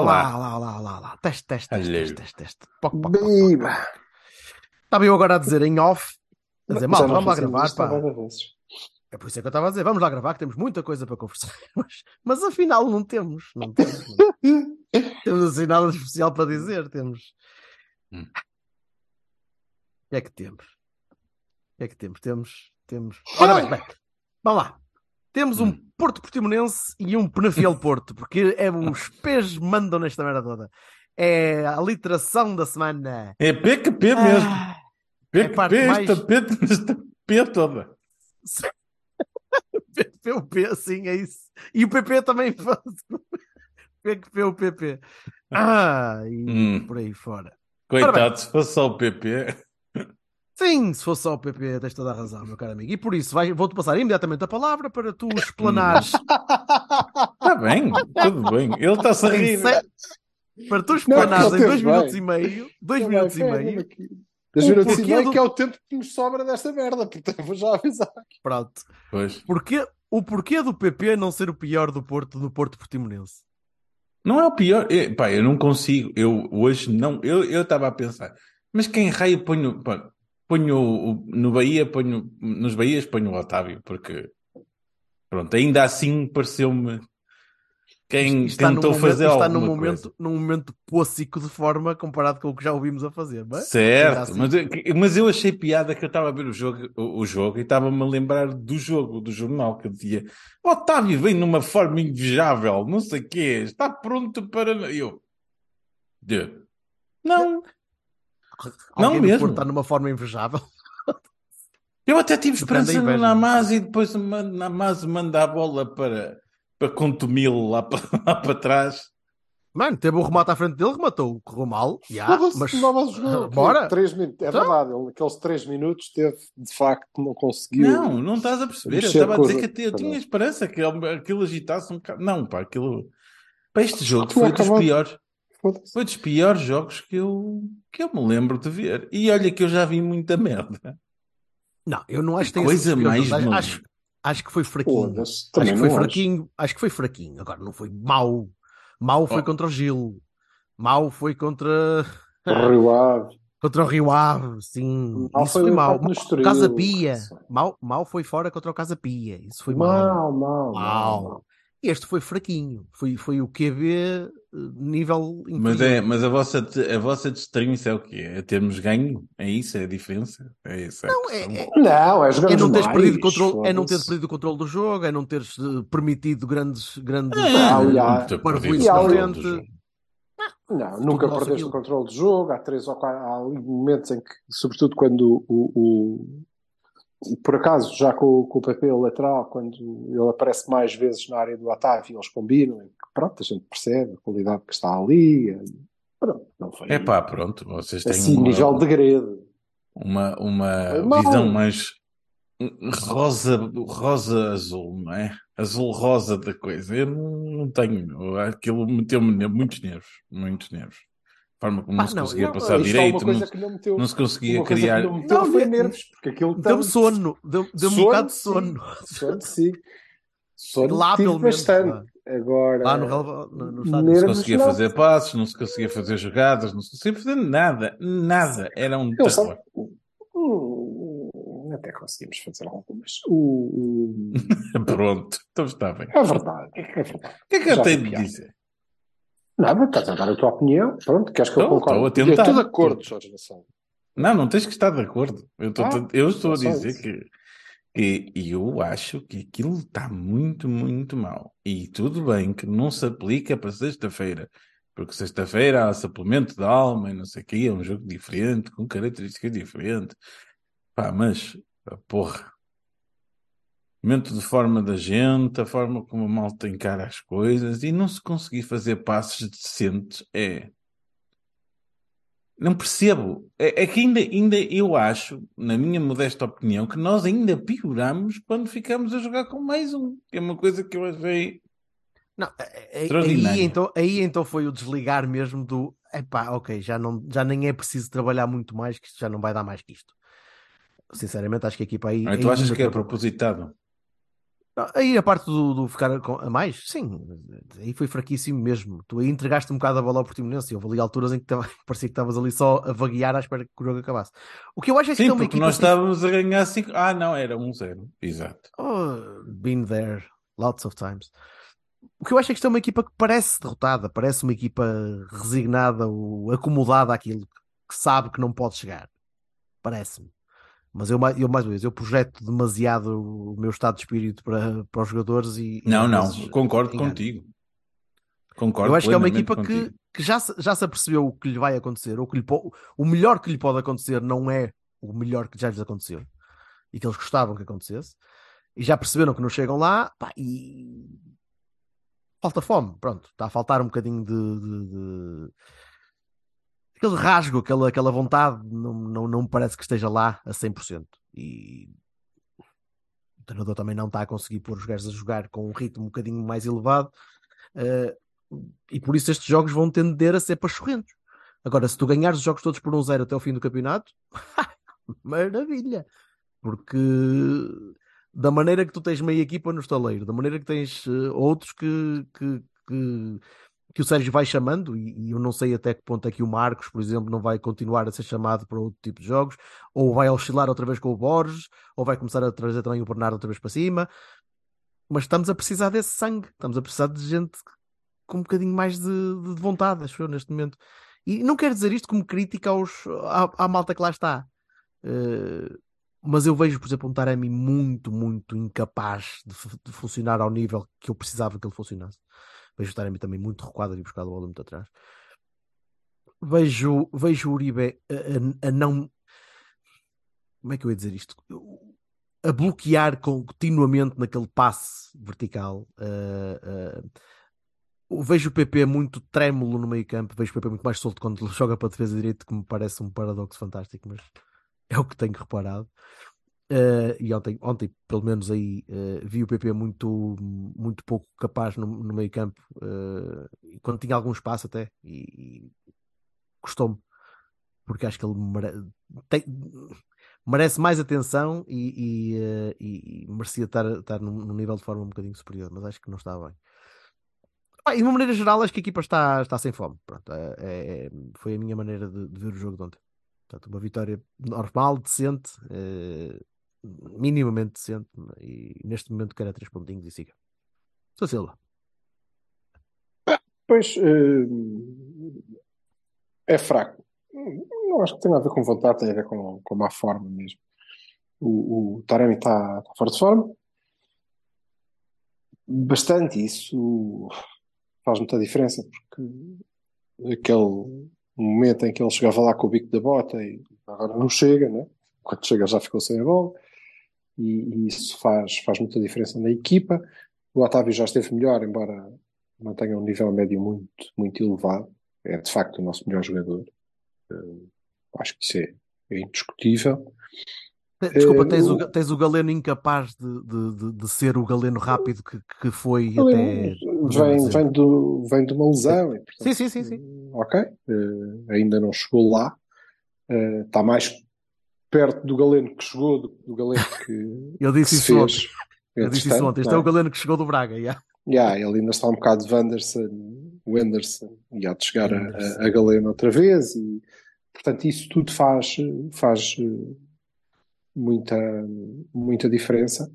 Olá, olá, olá, olá, olá. Teste, teste, teste, teste, teste, teste. Poc, poc, poc. Biba! Estava eu agora a dizer em off, a dizer, mal, vamos lá gravar, pá. É por isso é que eu estava a dizer, vamos lá gravar, que temos muita coisa para conversar. Mas, mas afinal não temos, não temos. não. temos assim nada especial para dizer, temos. Hum. O que é que temos? O que é que temos? Temos, temos. Ora bem, bem, vamos lá. Temos um Hum. Porto Portimonense e um Penafiel Porto, porque é os pés mandam nesta merda toda. É a literação da semana. É PQP mesmo. Ah, é a PQP, parte mais- P, esta P toda. PP, o P, sim, é isso. E o PP também faz. PQP, o PP. Ah, e Hum. por aí fora. Coitado, se fosse só o PP. Sim, se fosse só o PP, tens toda a razão, meu caro amigo. E por isso, vou-te passar imediatamente a palavra para tu explanares. Está bem, tudo bem. Ele está-se a rir. se- Para tu explanares em dois minutos e meio, dois minutos e meio, aqui. Dois minutos e meio do- que é o tempo que nos sobra desta merda, portanto vou já avisar. pronto. Pois. Porquê, o porquê do PP não ser o pior do Porto, do Porto Portimonense? Não é o pior. É, pá, eu não consigo. Eu hoje não. Eu eu estava a pensar. Mas quem raio ponho. Pá, ponho o- no Bahia, ponho. Nos Bahias ponho o Otávio, porque. Pronto, ainda assim pareceu-me. Quem está tentou momento- fazer está num coisa. momento, num momento pôssico de forma comparado com o que já ouvimos a fazer. Mas, ainda Certo, assim. mas, eu- mas eu achei piada que eu estava a ver o jogo, o, o jogo e estava-me a lembrar do jogo, do jornal, que dizia Otávio vem numa forma invejável, não sei o quê, está pronto para. Eu. De- Não, Não Alguém mesmo. Está numa forma invejável. eu até tive esperança no. Namaz e depois o Namaz manda a bola para, para Contumil lá para, lá para trás. Mano, teve o remate à frente dele, rematou, correu mal. Foda-se, mas jogou. Bora. Três minutos. É Então? verdade, ele naqueles três minutos teve, de facto, não conseguiu. Não, não estás a perceber. Eu estava a dizer que até eu tinha esperança que aquilo agitasse um bocado. Não, pá, aquilo. Pá, este jogo foi dos acabado. piores. Foi dos piores jogos que eu, que eu me lembro de ver. E olha que eu já vi muita merda. não, eu não acho que tenha Coisa mais acho, acho que foi fraquinho. Acho que foi acho. fraquinho, acho que foi fraquinho. Agora não foi mau. Mau foi Oh. contra o Gil. Mau foi contra Rio Ave. contra o Rio Ave, sim. Mau Isso foi foi o no Estoril, Casa Pia. Mau, mau foi fora contra o Casa Pia. Isso foi mau. Mal, mal, mal. Mau. Este foi fraquinho. Foi, foi o QB eh, nível Mas, é, mas a vossa, a vossa destrinça é o quê? É termos ganho? É isso? É a diferença? É isso? a Não, é- é- Não, é É jogamos não teres mais, perdido controle, é não teres perdido o controle do jogo, é não teres eh, permitido grandes, grandes Ah, controle frente. do jogo. Não, nunca perdeste aquilo. o controle do jogo. Há três ou quatro há momentos em que, sobretudo quando o, o- por acaso, já com, o- com o PP o lateral, quando ele aparece mais vezes na área do Otávio, eles combinam, pronto, a gente percebe a qualidade que está ali. e, Pronto, não foi É pá, pronto. Vocês têm assim, uma, nível de degredo. uma, uma visão mais rosa, rosa azul, não é? Azul rosa da coisa. Eu não, não tenho. Aquilo meteu-me muitos nervos. Muitos nervos. Forma como Pá, não se não, conseguia eu- passar é direito, coisa não, que não meteu, não se conseguia criar. não Não, foi me- nervos, porque aquilo Deu-me tanto- sono, deu- deu-me um Sono, bocado de sono. Sono, sim. Sono Lá, pelo menos, bastante. lá. Agora, Lá no, no, no estádio. Não se conseguia não. fazer passos, não se conseguia fazer jogadas, não se conseguia fazer nada. Nada. Era um terror. até conseguimos fazer algumas. O, o- Pronto. Então está bem. é verdade, é verdade. O que é que eu Já tenho de dizer? Nada, estás a dar a tua opinião. Pronto, queres que eu concorde? estou a tentar. Eu estou de acordo, Jorge Nação. Não, não tens que estar de acordo. Eu estou, Ah, eu estou a dizer isso. que, que eu acho que aquilo está muito, muito mal. E tudo bem que não se aplica para sexta-feira. Porque sexta-feira há suplemento de alma e não sei o quê, é um jogo diferente, com características diferentes. Pá, mas porra. Momento de forma da gente, a forma como a malta encara as coisas e não se conseguir fazer passos decentes é. Não percebo. É, é que ainda, ainda eu acho, na minha modesta opinião, que nós ainda pioramos quando ficamos a jogar com mais um. É uma coisa que eu achei. Não, aí, então, aí então foi o desligar mesmo do epá, ok, já, não, já nem é preciso trabalhar muito mais, que isto já não vai dar mais que isto. Sinceramente, acho que a equipa aí. Ah, tu achas ainda que é propositado? Aí a parte do, do ficar a mais, sim, aí foi fraquíssimo mesmo. Tu aí entregaste um bocado a bola ao Portimonense. Houve ali alturas em que tava- parecia que estavas ali só a vaguear à espera que o jogo acabasse. O que eu acho é que Sim, é uma porque nós assim- estávamos a ganhar 5. Ah, não, era 1-0. Exato. Oh, been there lots of times. O que eu acho é que isto é uma equipa que parece derrotada, parece uma equipa resignada ou acomodada àquilo que sabe que não pode chegar. Parece-me. Mas eu, eu mais uma vez, eu projeto demasiado o meu estado de espírito para, para os jogadores e. Não, não, vezes concordo engano. contigo. Concordo Eu acho que é uma equipa que, contigo. que já, se- já se apercebeu o que lhe vai acontecer, ou que lhe o melhor que lhe pode acontecer não é o melhor que já lhes aconteceu e que eles gostavam que acontecesse, e já perceberam que não chegam lá pá, e falta fome. Pronto, está a faltar um bocadinho de, de- de- aquele rasgo, aquela, aquela vontade, não, não, não me parece que esteja lá a 100%. E o treinador também não está a conseguir pôr os gajos a jogar com um ritmo um bocadinho mais elevado. eh, e por isso estes jogos vão tender a ser pachorrentos. Agora, se tu ganhares os jogos todos por um zero até o fim do campeonato, maravilha! Porque da maneira que tu tens meia equipa no estaleiro, da maneira que tens eh, outros que, que, que, que o Sérgio vai chamando, e, e eu não sei até que ponto é que o Marcos, por exemplo, não vai continuar a ser chamado para outro tipo de jogos, ou vai oscilar outra vez com o Borges, ou vai começar a trazer também o Bernardo outra vez para cima. Mas estamos a precisar desse sangue, estamos a precisar de gente com um bocadinho mais de, de vontade, acho eu, neste momento. E não quero dizer isto como crítica aos, à, à malta que lá está. Eh, mas eu vejo, por exemplo, um Taremi muito, muito incapaz de, de funcionar ao nível que eu precisava que ele funcionasse. Taremi também muito recuado ali buscar a bola muito atrás. Vejo, vejo o Uribe a, a- a não. Como é que eu ia dizer isto? A bloquear continuamente naquele passe vertical. eh, eu vejo o PP muito trêmulo no meio campo, vejo o PP muito mais solto quando joga para a defesa direita, que me parece um paradoxo fantástico, mas é o que tenho reparado. Eh, e ontem, ontem, pelo menos aí, eh, vi o PP muito, muito pouco capaz no, no meio campo, e quando tinha algum espaço até, e, e custou-me, porque acho que ele mere- tem- merece mais atenção e, e, e- merecia estar, estar num, num nível de forma um bocadinho superior, mas acho que não está bem. Ah, e de uma maneira geral, acho que a equipa está, está sem fome. Pronto, é- é- foi a minha maneira de, de ver o jogo de ontem. Portanto, uma vitória normal, decente, minimamente decente, e neste momento quero três pontinhos e siga. Sou Silva. Pois eh, é fraco. Não acho que tenha a ver com vontade, tem a ver com, com má forma mesmo. O, o Taremi está está fora de forma. Bastante, isso faz muita diferença, porque aquele momento em que ele chegava lá com o bico da bota e agora não chega, né? Quando chega já ficou sem a bola, e, e isso faz, faz muita diferença na equipa. O Otávio já esteve melhor, embora não tenha um nível médio muito, muito elevado. É de facto o nosso melhor jogador. Eh, acho que isso é, é indiscutível. Desculpa, Eh, tens o, o- tens o Galeno incapaz de, de, de, ser o Galeno rápido que, que foi até. vem, vem, do, vem de uma lesão. portanto, Sim, sim, sim, sim. Ok, eh, ainda não chegou lá. Está mais perto do Galeno que chegou do que do Galeno que, que disse se isso ontem. fez. Eu disse isso ontem. Este é é? o Galeno que chegou do Braga. yeah. Yeah, ele ainda está um bocado de Wanderson, o Anderson, e há de chegar a, a Galeno outra vez, e portanto isso tudo faz, faz eh, muita, muita diferença.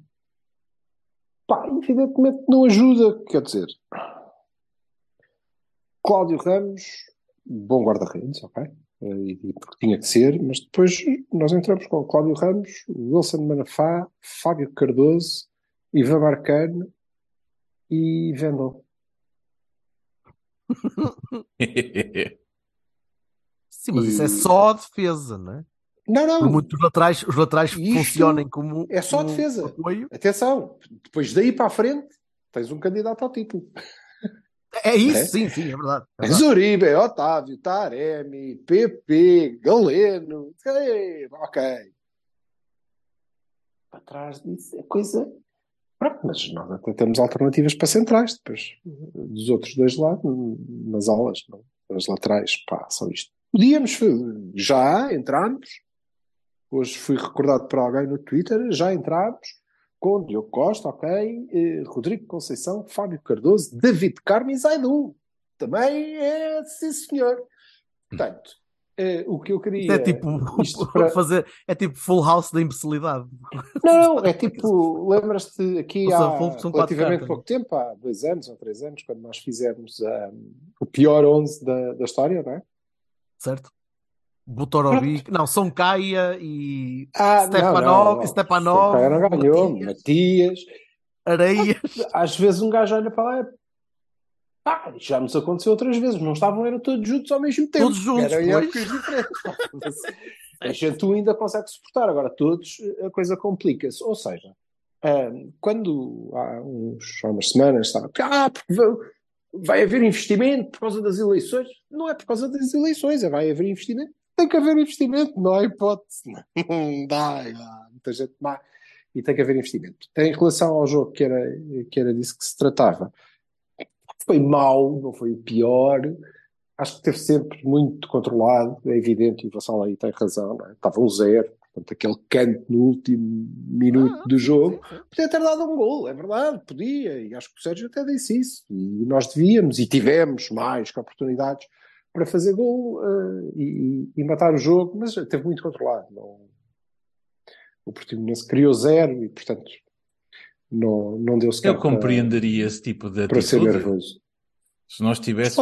Pá, evidentemente não ajuda, quer dizer, Cláudio Ramos, bom guarda-redes, ok? Eh, E, e porque tinha que ser, mas depois nós entramos com Cláudio Ramos, Wilson Manafá, Fábio Cardoso, Ivan Marcano e Vendel. Sim, mas isso é E- só a defesa, não é? Não, Por não. muito os laterais, os laterais Isto funcionem como é só como defesa. apoio. Atenção, depois daí para a frente tens um candidato ao título. É isso, É? sim, sim, é verdade. É verdade. Uribe, Otávio, Taremi, PP, Galeno. Ei, ok. Para trás disso é coisa. Pronto, mas nós até temos alternativas para centrais, depois dos outros dois lados, nas alas, não. as laterais, pá, são isto. Podíamos, já entramos, hoje fui recordado por alguém no Twitter, já entramos com Diogo Costa, ok, eh, Rodrigo Conceição, Fábio Cardoso, David Carmo e Zaidu. Também é, sim senhor. Portanto, eh, o que eu queria... É tipo para- fazer, é tipo full house da imbecilidade. Não, não, é tipo, lembras-te aqui São- há relativamente pouco tempo, há dois anos ou três anos, quando nós fizemos ah, o pior 11 da, da história, não é? certo? Butorovic, não, São Caia e Ah, Stepanov, Stepanov, não ganhou, Matias. Matias. Areias. Às vezes um gajo olha para lá e pá, já nos aconteceu outras vezes, não estavam, eram todos juntos ao mesmo tempo. Todos juntos, eram épocas diferentes. A gente tu ainda consegue suportar, agora todos a coisa complica-se. Ou seja, quando há, uns, há umas semanas estava, ah, porque vai, vai haver investimento por causa das eleições. Não é por causa das eleições, é vai haver investimento. Tem que haver investimento, não há hipótese. Não dá, há muita gente má. E tem que haver investimento. Em relação ao jogo que era, que era disso que se tratava, foi mau, não foi o pior. Acho que teve sempre muito controlado, é evidente, e o Vassal aí tem razão, é? estava um zero, portanto, aquele canto no último minuto Ah, do jogo, sim, sim. podia ter dado um gol, é verdade, podia, e acho que o Sérgio até disse isso, e nós devíamos, e tivemos mais que oportunidades para fazer gol eh, e, e matar o jogo, mas teve muito controlado. Não... O Portimonense criou zero e, portanto, não, não deu sequer Eu compreenderia esse tipo de para, para ser atitude nervoso. se nós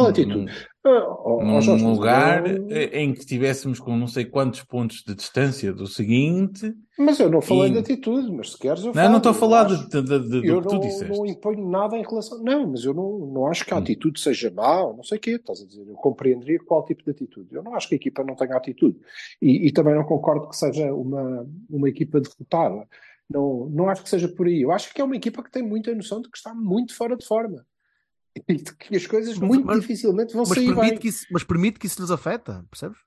atitude? num, ó, num Jorge, mas lugar eu- eh, em que estivéssemos com não sei quantos pontos de distância do seguinte. Mas eu não falei E- de atitude, mas se queres eu Não, falo. não estou a Eu falar de, de- de- do eu que tu não, disseste. não imponho nada em relação. Não, mas eu não, não acho que a Hum. atitude seja má, ou não sei o quê, estás a dizer. Eu compreenderia qual tipo de atitude. Eu não acho que a equipa não tenha atitude. E, e também não concordo que seja uma, uma equipa derrotada. Não, não acho que seja por aí. Eu acho que é uma equipa que tem muita noção de que está muito fora de forma. Que as coisas Mas- muito mas- dificilmente vão Mas sair permite, bem. que isso, mas permite que isso lhes afeta, percebes?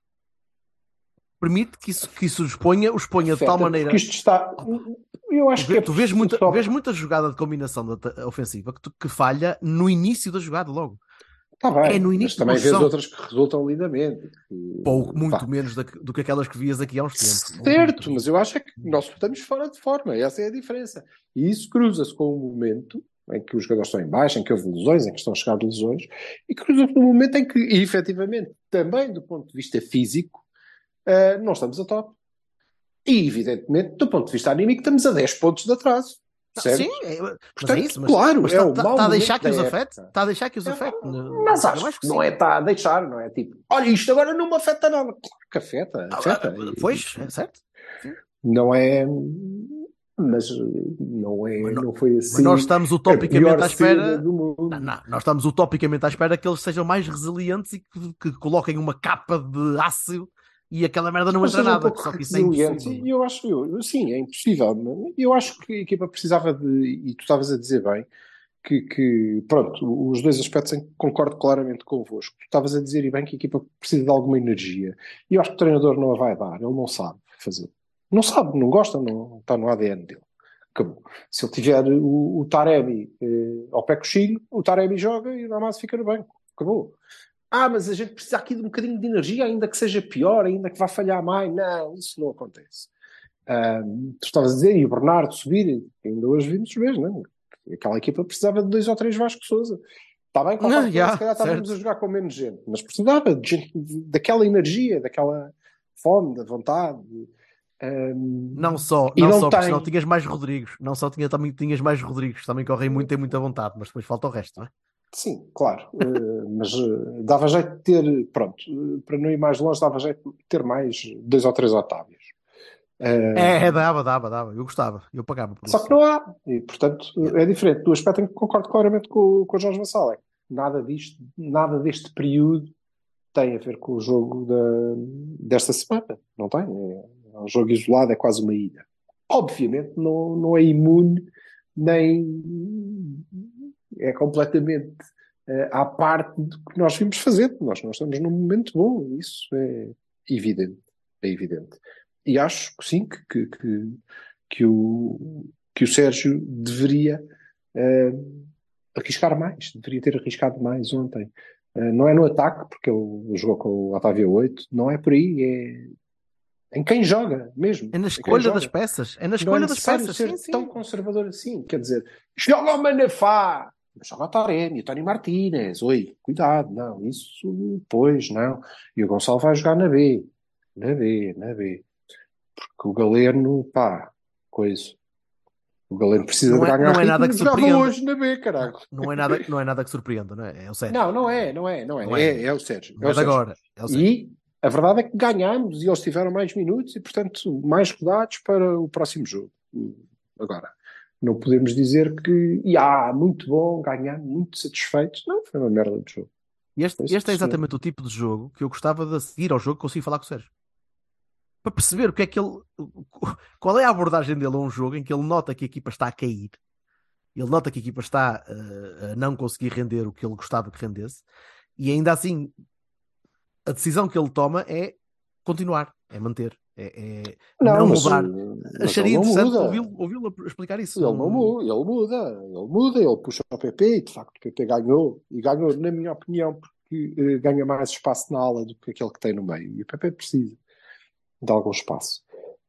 Permite que isso, que isso os ponha, os ponha de tal Afeta, maneira. Isto está. Eu acho Tu, que é tu vês, muita, só- vês muita jogada de combinação da ofensiva que, tu- que falha no início da jogada logo. Está bem, é no mas início também da vês outras que resultam lindamente. E, Pouco, muito pá, menos da do que aquelas que vias aqui há uns tempos. Certo, mas eu acho é que nós estamos fora de forma, essa é a diferença. E isso cruza-se com um momento em que os jogadores estão em baixo, em que houve lesões, em que estão a chegar lesões, e com um momento em que, e, efetivamente, também do ponto de vista físico, eh, não estamos a top. E, evidentemente, do ponto de vista anímico, estamos a 10 pontos de atraso. Certo? Sim, é, Portanto, é isso. Mas, claro, mas é está, está- mau está a deixar que os da afete? Está a deixar que os É, afete? Mas acho, que sim. não é está a deixar, não é tipo, olha, isto agora não me afeta nada. Claro que afeta, afeta. Ah, Pois, é certo. Não é. Mas não é. Mas nó- não foi assim. Nós estamos utopicamente à espera. Não, não, nós estamos utopicamente à espera que eles sejam mais resilientes e que, que coloquem uma capa de ácido e aquela merda não Mas entra um nada. pouco Só que isso é impossível. Eu acho, eu, sim, é impossível. mas Eu acho que a equipa precisava de, e tu estavas a dizer bem, que, que, pronto, os dois aspectos em que concordo claramente convosco. Tu estavas a dizer e bem que a equipa precisa de alguma energia. E eu acho que o treinador não a vai dar, ele não sabe fazer. Não sabe, não gosta, não está no ADN dele. Acabou. Se ele tiver o, o Taremi eh, ao pé coxilho, o Taremi joga e o Damas fica no banco. Acabou. Ah, mas a gente precisa aqui de um bocadinho de energia, ainda que seja pior, ainda que vá falhar mais. Não, isso não acontece. Ahm, tu estavas a dizer, e o Bernardo subir, ainda hoje vimos ver, não é? Aquela equipa precisava de dois ou três Vasco Souza. Está bem, com Não, já, se calhar estávamos a jogar com menos gente, mas precisava de gente, daquela energia, daquela fome, da vontade. Ahm, Não só, não, não só, porque tem. senão tinhas mais Rodrigos. Não só tinha, também tinhas mais Rodrigos. Também correm muito, têm muita vontade, mas depois falta o resto, não é? Sim, claro. Eh, mas eh, dava jeito de ter, pronto, eh, para não ir mais longe, dava jeito de ter mais dois ou três Otávios. É, é, dava, dava, dava. Eu gostava, eu pagava por Só isso. que não há. E, portanto, é diferente. Do aspecto em que concordo claramente com, com o Jorge Vassal. É que nada disto, nada deste período tem a ver com o jogo da, desta semana. Não tem. É, É um jogo isolado, é quase uma ilha. Obviamente não, não é imune, nem é completamente uh, à parte do que nós vimos fazer. Nós estamos num momento bom, isso é evidente. É evidente. E acho que sim, que, que, que, que o, que o Sérgio deveria uh, arriscar mais, deveria ter arriscado mais ontem. Uh, não é no ataque, porque ele jogou com o Otávio 8, não é por aí, é em quem joga mesmo. É na escolha das peças, é na escolha não é das peças. ser Sim, sim. tão conservador assim, quer dizer, joga o Manafá, joga o Taremi, o Tony Martínez, oi, cuidado, não, isso, pois, não. E o Gonçalo vai jogar na B, na B, na B. Porque o Galeno, pá, coisa. O Galeno precisa Não de é- ganhar não é nada que surpreenda. hoje na B, caralho. Não é nada, não é nada que surpreenda, não é? É o Sérgio. Não, não é, não é, não é. Não é. é, é o Sérgio. Não é é o Sérgio. agora. É o Sérgio. E a verdade é que ganhámos e eles tiveram mais minutos e, portanto, mais rodados para o próximo jogo. Agora, não podemos dizer que, ah, muito bom, ganhar, muito satisfeitos. Não, foi uma merda de jogo. Este, este é exatamente o tipo de jogo que eu gostava de seguir ao jogo consigo falar com o Sérgio. Para perceber o que é que ele. Qual é a abordagem dele a um jogo em que ele nota que a equipa está a cair, ele nota que a equipa está eh, a não conseguir render o que ele gostava que rendesse, e ainda assim a decisão que ele toma é continuar, é manter, é, é não, mas, mudar. mas Acharia não interessante ouvi-lo ouvi-lo explicar isso. Ele não muda, ele muda, ele muda, ele puxa o PP e de facto o PP ganhou, e ganhou, na minha opinião, porque eh, ganha mais espaço na ala do que aquele que tem no meio. E o PP precisa de algum espaço.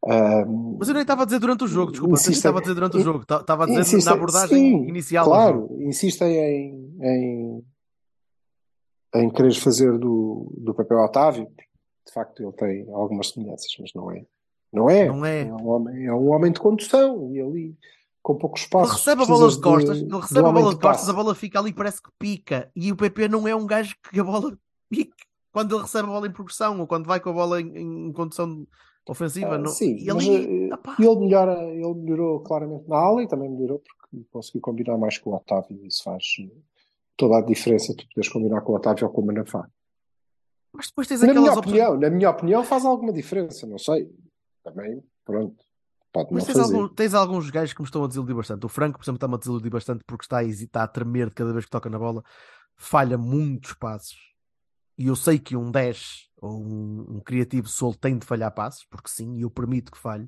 Ahm, Mas eu nem estava a dizer durante o jogo, desculpa, Insistem- estava a dizer durante o jogo, Ta- estava a dizer insistem- na abordagem sim, inicial. Claro, insistem em, em, em querer fazer do, do papel Otávio. De facto, ele tem algumas semelhanças, mas não é. Não é. Não é. um homem, é um homem de condução e ali com pouco espaço. Ele recebe a bola de costas, ele recebe a bola de costas, passa. a bola fica ali, parece que pica. E o PP não é um gajo que a bola pique quando ele recebe a bola em progressão ou quando vai com a bola em, em condução ofensiva. Ah, não- sim, e mas ali, eh, opá, ele, melhora, ele melhorou claramente na ala e também melhorou porque conseguiu combinar mais com o Otávio. Isso faz eh, toda a diferença. Tu poderes combinar com o Otávio ou com o Manafá. mas depois tens Na minha opinião, na minha opinião, faz alguma diferença. Não sei. Também, pronto. Pode Mas tens, algum- tens alguns gajos que me estão a desiludir bastante. O Franco, por exemplo, está-me a desiludir bastante porque está a hesitar, a tremer de cada vez que toca na bola, falha muitos passos. E eu sei que um 10 ou um, um criativo solo tem de falhar passos, porque sim, e eu permito que falhe.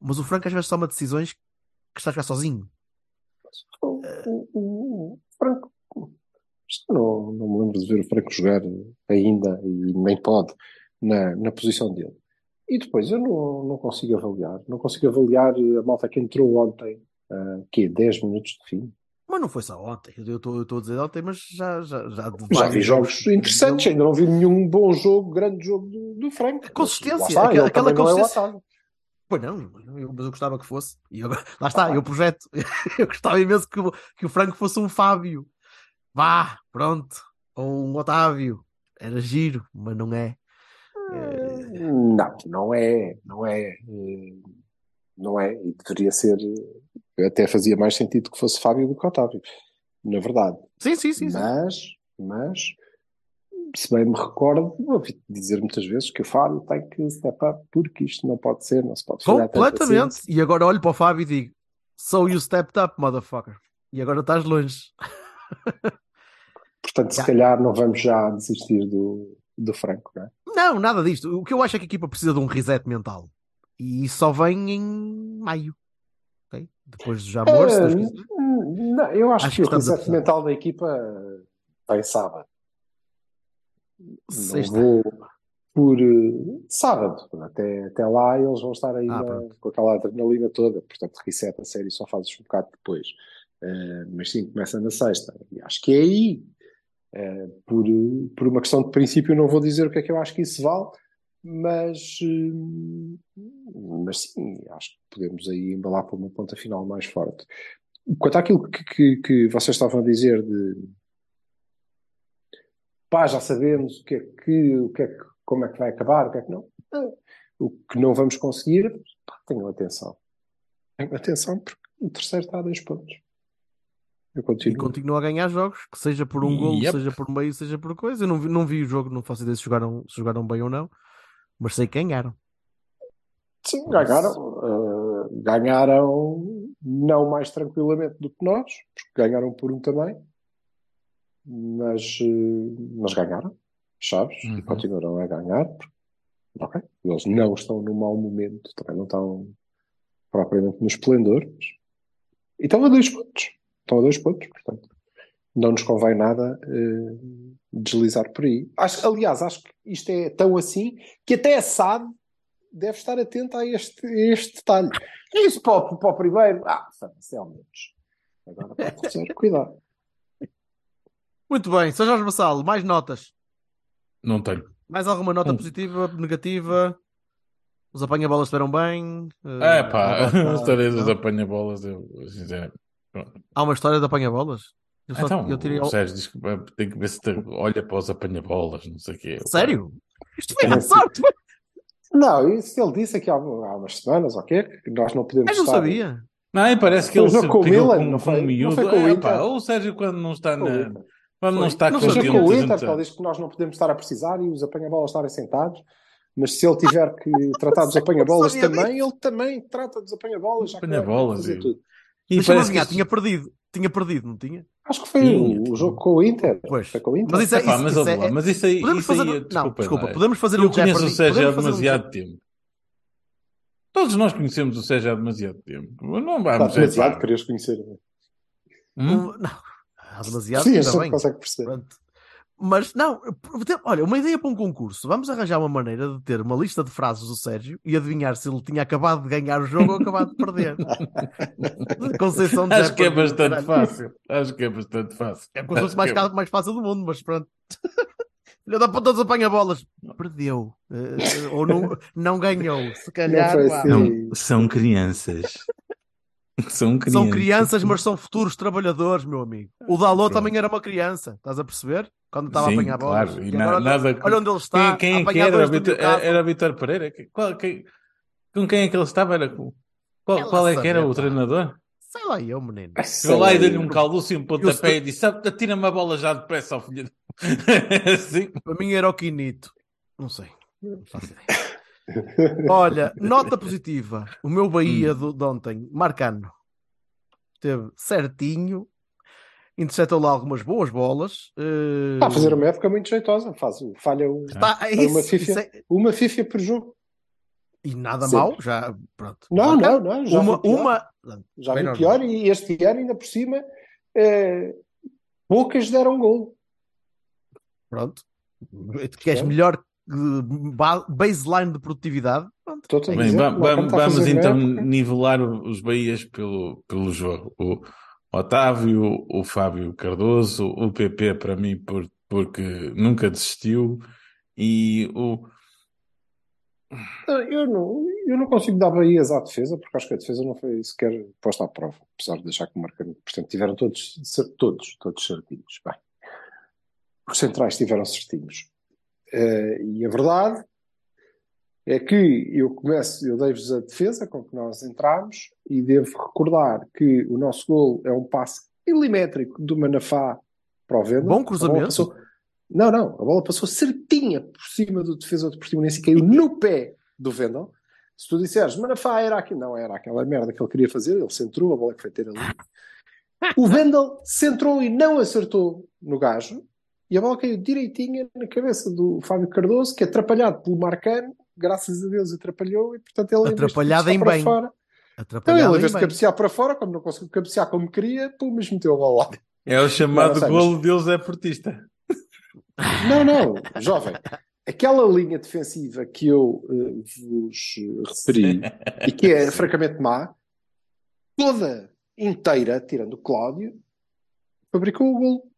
Mas o Franco às vezes toma decisões que está a jogar sozinho. O, o- o- o Franco. Não, não me lembro de ver o Franco jogar ainda e nem pode na, na posição dele. E depois eu não, não consigo avaliar. Não consigo avaliar a malta que entrou ontem, ah, que é 10 minutos de fim. Mas não foi só ontem. Eu estou a dizer ontem, mas já, já, já, Já vi jogos interessantes, ainda não vi nenhum bom jogo, grande jogo do, do Franco. Consistência, está, aquela- aquela não é consistência. Pois não, eu- mas eu gostava que fosse. E eu- lá está, eu projeto. Eu gostava imenso que, que o Franco fosse um Fábio. Vá, pronto. Ou um Otávio. Era giro, mas não é. É, Não, não é, não é, eh, não é, e deveria ser, eh, até fazia mais sentido que fosse Fábio do que Otávio, na verdade. Sim, sim, sim. sim. Mas, mas, se bem me recordo, ouvi dizer muitas vezes que o Fábio tem que step up porque isto não pode ser, não se pode tanto Completamente. assim. E agora olho para o Fábio e digo: So you stepped up, motherfucker. E agora estás longe. Portanto, se calhar não vamos já desistir do, do Franco, não é? Não, nada disto. O que eu acho é que a equipa precisa de um reset mental. E só vem em maio. ok? Depois dos amores, quiser. não, eu acho, Acho que, que o reset mental da equipa vem sábado. Não Sexta. vou por eh, sábado. Até, até lá eles vão estar ainda Ah, com aquela adrenalina toda. Portanto, reset a série só fazes um bocado depois. Eh, mas sim, começa na sexta. E acho que é aí. Eh, por, por uma questão de princípio, não vou dizer o que é que eu acho que isso vale, mas, eh, mas sim, acho que podemos aí embalar para uma ponta final mais forte. Quanto àquilo que, que, que vocês estavam a dizer de pá, já sabemos o que é que, o que é que, como é que vai acabar, o que é que não. O que não vamos conseguir, pá, tenham atenção. Tenham atenção porque o terceiro está a dois pontos. E continua a ganhar jogos, que seja por um Yep. seja por meio, seja por coisa. Eu não vi, não vi o jogo, não faço ideia se jogaram, se jogaram bem ou não, mas sei que ganharam. Sim, ganharam. eh, ganharam não mais tranquilamente do que nós, porque ganharam por um também, mas, eh, mas ganharam, e Uhum. continuarão a ganhar. Ok, eles não estão num mau momento, também não estão propriamente no esplendor, e estão a dois pontos. Estão a dois pontos, portanto, não nos convém nada eh, deslizar por aí. Acho, aliás, acho que isto é tão assim que até a SAD deve estar atento a este, a este detalhe. É isso para o, para o primeiro. Ah, foda-se, é ao menos. Agora para o terceiro, cuidado. Muito bem, Sr. Jorge Vassalo, mais notas. Não tenho. Mais alguma nota Hum. positiva, negativa? Os apanha-bolas estiveram bem? Eh, É pá, não? a história dos apanha-bolas, eu, sinceramente. Pronto. Há uma história de apanha-bolas? Eu, só- Então, eu tirei o Sérgio diz que eh, tem que ver se te- olha para os apanha-bolas, não sei o quê. Sério? Isto foi à sorte? Não, isso ele disse aqui há, há umas semanas, ok? Que nós não podemos Eu não estar. sabia. Não, parece que Foi ele se com Milan, com, não com foi? um Não miúdo. foi com o É, Inter? pá, o Sérgio quando não está Com na... Quando não Foi. está Não Seja contente, com o a Inter, gente que ele diz que nós não podemos estar a precisar e os apanha-bolas estarem sentados. Mas se ele tiver que tratar dos apanha-bolas também, ele também trata dos apanha-bolas. Apanha-bolas, eu-. E Deixa-me parece que tinha perdido. Tinha perdido, não tinha? Acho que foi Sim. o, o jogo com o Inter. Pois. Foi com o Inter. Mas isso é. Epá, isso- mas, isso é- mas isso aí, Podemos isso aí, fazer. desculpa, não, desculpa, não, podemos fazer eu um conheço o Jeopardy. Sérgio há fazer um demasiado tempo. Todos nós conhecemos o Sérgio há demasiado tempo. Não vamos demasiado, é, pá. querias conhecer. Hum? Um- Não, há demasiado, Sim, a gente bem. consegue perceber. Pronto. Mas não, olha, uma ideia para um concurso. Vamos arranjar uma maneira de ter uma lista de frases do Sérgio e adivinhar se ele tinha acabado de ganhar o jogo ou acabado de perder. Conceição de Acho que é bastante caralho. fácil. Acho que é bastante fácil. É o concurso mais, ca- mais fácil do mundo, mas pronto. Filha da puta dos apanha-bolas. Perdeu. Eh, ou não, não ganhou. Se calhar. assim. Não, são crianças. São crianças. São crianças, mas são futuros trabalhadores, meu amigo. O Dalot também era uma criança, estás a perceber? Quando estava Sim, a apanhar bolas. claro. E E na- agora, nada- olha onde ele está. Quem, quem é era? Vitor-. Era Vitor Pereira? Qual, quem- com quem é que ele estava? Era com- qual, Ela qual é que era o treinador? Sei lá eu, menino. Chegou lá e deu-lhe um calduço e um pontapé sei- e disse: "Sabe, Atira-me a bola já depressa, ao filho. de-" Assim. Para mim era o Quinito. Não sei. Não faço ideia. Olha, nota positiva. O meu Hum. Bahia do, de ontem, Marcano, teve certinho, interceptou lá algumas boas bolas. eh, Está a fazer uma época muito jeitosa. Faz, falha um- Está- é Foi uma isso, FIFA. isso é- uma FIFA por jogo. E nada Sempre. mal, já. Pronto. Não, Marcano, não, não. Já uma, vi pior. uma. Já vi normal. pior e este ano ainda por cima eh, poucas deram gol. Pronto. Tu queres melhor baseline de produtividade? Pronto. A Bem, vamos uma então época. nivelar os Bahias pelo, pelo jogo. O Otávio, o Fábio Cardoso, o PP para mim por, porque nunca desistiu e o Não, Eu não, eu não consigo dar Bahias à defesa, porque acho que a defesa não foi sequer posta à prova, apesar de deixar que o Marcano, portanto, tiveram todos, todos, todos certinhos. Bem, os centrais tiveram certinhos. Eh, e a verdade é que eu começo, eu dei-vos a defesa com que nós entramos e devo recordar que o nosso gol é um passe milimétrico do Manafá para o Venda. Bom cruzamento. passou- Não, não, a bola passou certinha por cima do defesa do Portimonense e caiu no pé do Vendel. Se tu disseres, Manafá era aqui, não era aquela merda que ele queria fazer, ele centrou, a bola que foi ter ali. O Vendel centrou e não acertou no gajo e a bola caiu direitinha na cabeça do Fábio Cardoso, que atrapalhado pelo Marcano, graças a Deus atrapalhou e portanto ele de Atrapalhado em para bem. fora, então Atrapalhado ele em vez de cabecear para fora, como não conseguiu cabecear como queria, pelo menos meteu a bola lá é o chamado Não, não golo Deus é portista. Não, não, jovem. Aquela linha defensiva que eu eh, vos referi e que é francamente má, toda inteira, tirando o Cláudio, fabricou o gol.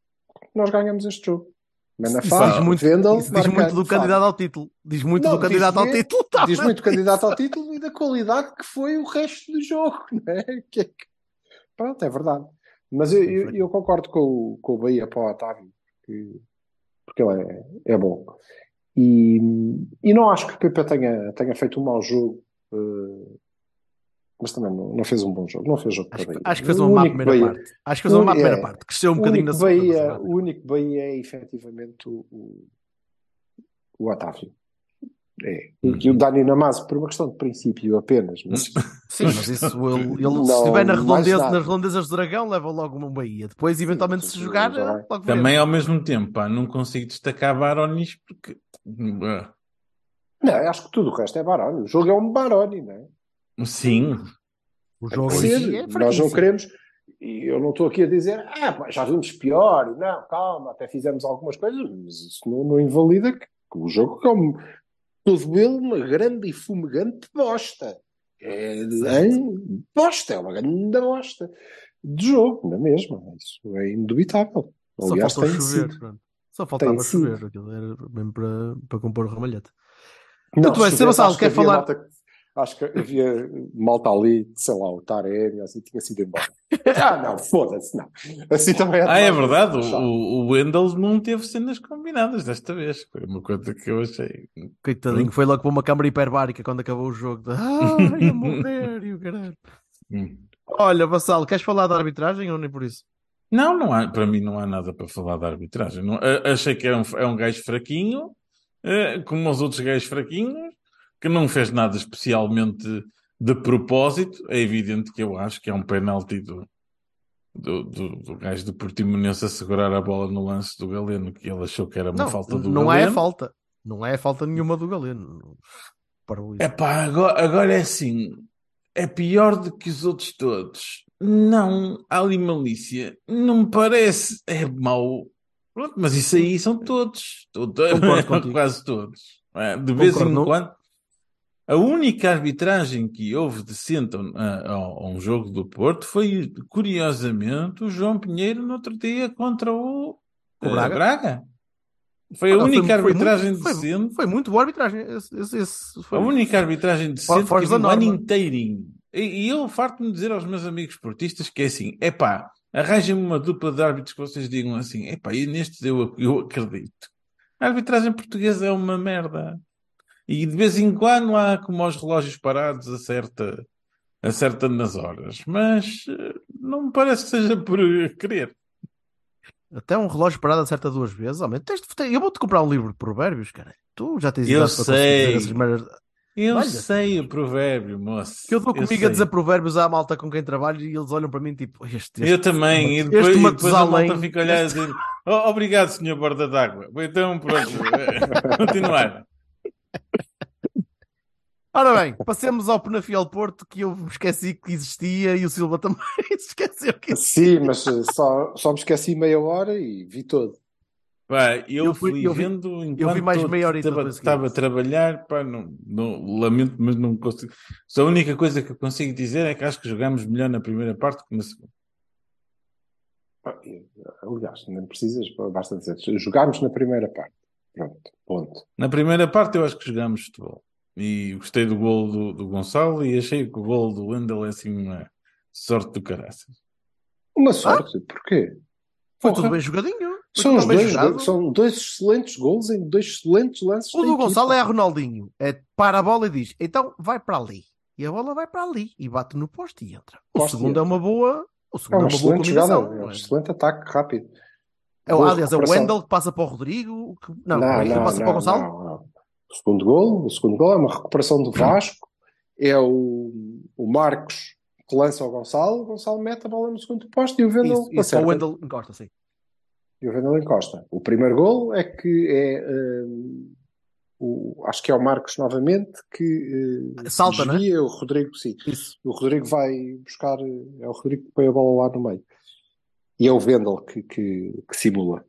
Nós ganhamos este jogo. Manafá, diz muito, Vendel, diz muito do candidato ao título. Diz muito Não, do candidato ao título. tá Diz muito candidato ao título e da qualidade que foi o resto do jogo. Não é? Que é que- Pronto, é verdade. Mas eu, eu, eu concordo com o, com o Bahia para o Otávio, que- porque ele é, é bom. E, e não acho que o PP tenha, tenha feito um mau jogo, eh, mas também não, não fez um bom jogo. Não fez jogo para Acho, Bahia. acho que fez O uma má primeira Bahia- parte. Acho que fez uma má primeira é. parte. Cresceu um bocadinho na segunda. Bahia, o único Bahia é efetivamente o, o, Otávio. É. E o Dani Namazo, por uma questão de princípio apenas, mas Sim, mas isso ele, ele Não, se estiver na redondeza, nas redondezas do dragão, leva logo uma Bahia. Depois, eventualmente, se jogar, logo Também ao mesmo tempo, pá, não consigo destacar Baronis porque. não, acho que tudo o resto é Baroni. O jogo é um Baroni, não é? Sim, O jogo é Nós não queremos, e eu não estou aqui a dizer, ah, pá, já vimos pior, e não, calma, até fizemos algumas coisas, mas isso não, não invalida que, que o jogo é um, todo ele uma grande e fumegante bosta. É, hein? bosta, é uma grande bosta de jogo, não é mesmo? Isso é indubitável. Só Aliás, faltou tem chover. pronto. Só faltava Tem chover. Aquilo era mesmo para, para compor o ramalhete. Não, Muito bem, se Sr. Que quer falar- malta acho que havia malta ali, sei lá, o Taremi, assim, tinha sido embora. ah, não, foda-se, não. Assim também Ah, é verdade. O, o Wendell não teve cenas combinadas desta vez. Foi uma coisa que eu achei. Coitadinho, foi logo para uma câmara hiperbárica quando acabou o jogo. Ah, ia morrer, e o caralho. Hum. Olha, Vassalo, queres falar da arbitragem ou nem por isso? Não, não há, para mim não há nada para falar da arbitragem. Não- a- achei que era um, é um gajo fraquinho, eh, como os outros gajos fraquinhos, que não fez nada especialmente de propósito. É evidente que eu acho que é um penalti do, do, do, do gajo do Portimonense a segurar a bola no lance do Galeno, que ele achou que era uma Não, falta do não é Galeno. falta. Não é falta nenhuma do Galeno. É pá, agora, agora é assim. É pior do que os outros todos. Não, há ali malícia. Não me parece. É mau. Pronto, mas isso aí são todos. Todo- Concordo. Quase todos. É, De vez Concordo, em não? quando. A única arbitragem que houve decente a, a- a um jogo do Porto foi, curiosamente, o João Pinheiro no outro dia contra o, O eh, Braga? Foi a Não, foi- única foi arbitragem muito- foi- decente. Foi muito boa a arbitragem. Esse, esse- esse foi... A única arbitragem decente que vi da o ano inteirinho. E, e eu farto-me dizer aos meus amigos esportistas que é assim, epá, arranjem-me uma dupla de árbitros que vocês digam assim, epá, e nestes eu, eu acredito. A arbitragem portuguesa é uma merda. E de vez em quando há como aos relógios parados acerta, acerta nas horas. Mas eh, não me parece que seja por querer. Até um relógio parado acerta duas vezes. Tens de- Eu vou-te comprar um livro de provérbios, cara. Tu já tens Eu sei. merdas. Eu Olha, sei o provérbio, moço. Que eu dou Eu comigo a dizer provérbios à malta com quem trabalho e eles olham para mim tipo, este, este Eu também, e este depois, e depois a malta fica a olhar e este- dizer "Oh, obrigado, senhor borda d'água. Então, pronto, continuar. Ora bem, passemos ao Penafiel Porto que eu me esqueci que existia e o Silva também se esqueceu que existia. Sim, mas só, só me esqueci meia hora e vi todo. Pá, eu, Eu fui- fui eu vi- vendo eu enquanto vi mais meia horita estava, estava a trabalhar, pá, não, não, lamento, mas não consigo. Só a única coisa que eu consigo dizer é que acho que jogámos melhor na primeira parte que na segunda. Ah, Aliás, não precisas, basta dizer. Jogámos na primeira parte. Pronto, ponto. Na primeira parte eu acho que jogámos futebol. E gostei do gol do, do Gonçalo e achei que o gol do Wendel é assim uma sorte do caraças. Uma sorte, porquê? Foi Porra, tudo bem jogadinho. São, tudo os bem dois, jogado. são dois excelentes gols em dois excelentes lances. O do equipa. Gonçalo é a Ronaldinho. É para a bola e diz, então vai para ali. E a bola vai para ali e bate no poste e entra. O Poste segundo é uma boa. O É segundo uma é uma boa excelente jogada, é um é? excelente ataque rápido. É aliás, é o recuperação. Wendel que passa para o Rodrigo. que- Não, Não, não, passa para o não, Gonçalo. não, não. O segundo gol, o segundo gol é uma recuperação do Vasco. É o, o Marcos que lança ao Gonçalo. O Gonçalo mete a bola no segundo posto e o Vendel Isso, isso é o Wendel encosta, sim. E o Vendel encosta. O primeiro gol é que é hum, o, acho que é o Marcos novamente que uh, Salta, não é? desvia o Rodrigo, sim. Isso. O Rodrigo vai buscar, é o Rodrigo que põe a bola lá no meio. E é o Vendel que, que, que simula.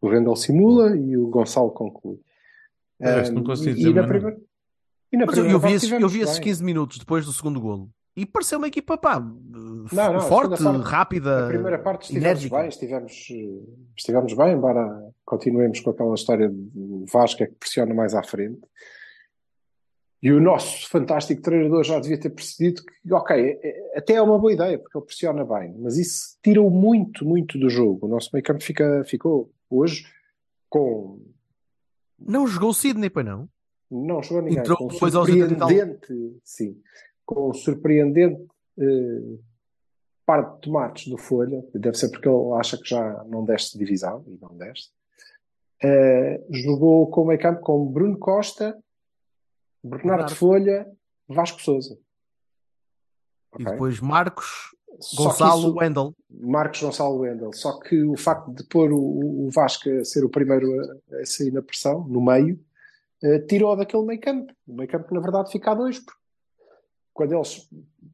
O Vendel simula e o Gonçalo conclui. De resto, não consigo e, dizer e na primeira, e na Mas primeira eu vi, parte esses, eu vi esses bem. 15 minutos depois do segundo golo e pareceu uma equipa pá, Não, não, a forte, parte- rápida, Na primeira parte estivemos bem, estivemos, estivemos bem, embora continuemos com aquela história do Vasco é que pressiona mais à frente. E o nosso fantástico treinador já devia ter percebido que, ok, é- é- até é uma boa ideia, porque ele pressiona bem, mas isso tira-o muito, muito do jogo. O nosso meio campo fica, ficou hoje com. Não jogou o Sidney, pois não? Não jogou ninguém. Entrou com depois aos 80 tal. surpreendente, sim, com surpreendente eh, par de tomates do Folha, deve ser porque ele acha que já não deste divisão, e não deste. Eh, jogou com o meio campo com Bruno Costa Bernardo Bernardo. Folha, Vasco Souza. E Ok? depois Marcos, que Gonçalo, isso- Wendel. Marcos Gonçalo Wendel. Só que o facto de pôr o, o Vasco a ser o primeiro a, a sair na pressão, no meio, eh, tirou daquele meio campo. O meio campo, na verdade, fica a dois. Porque quando eles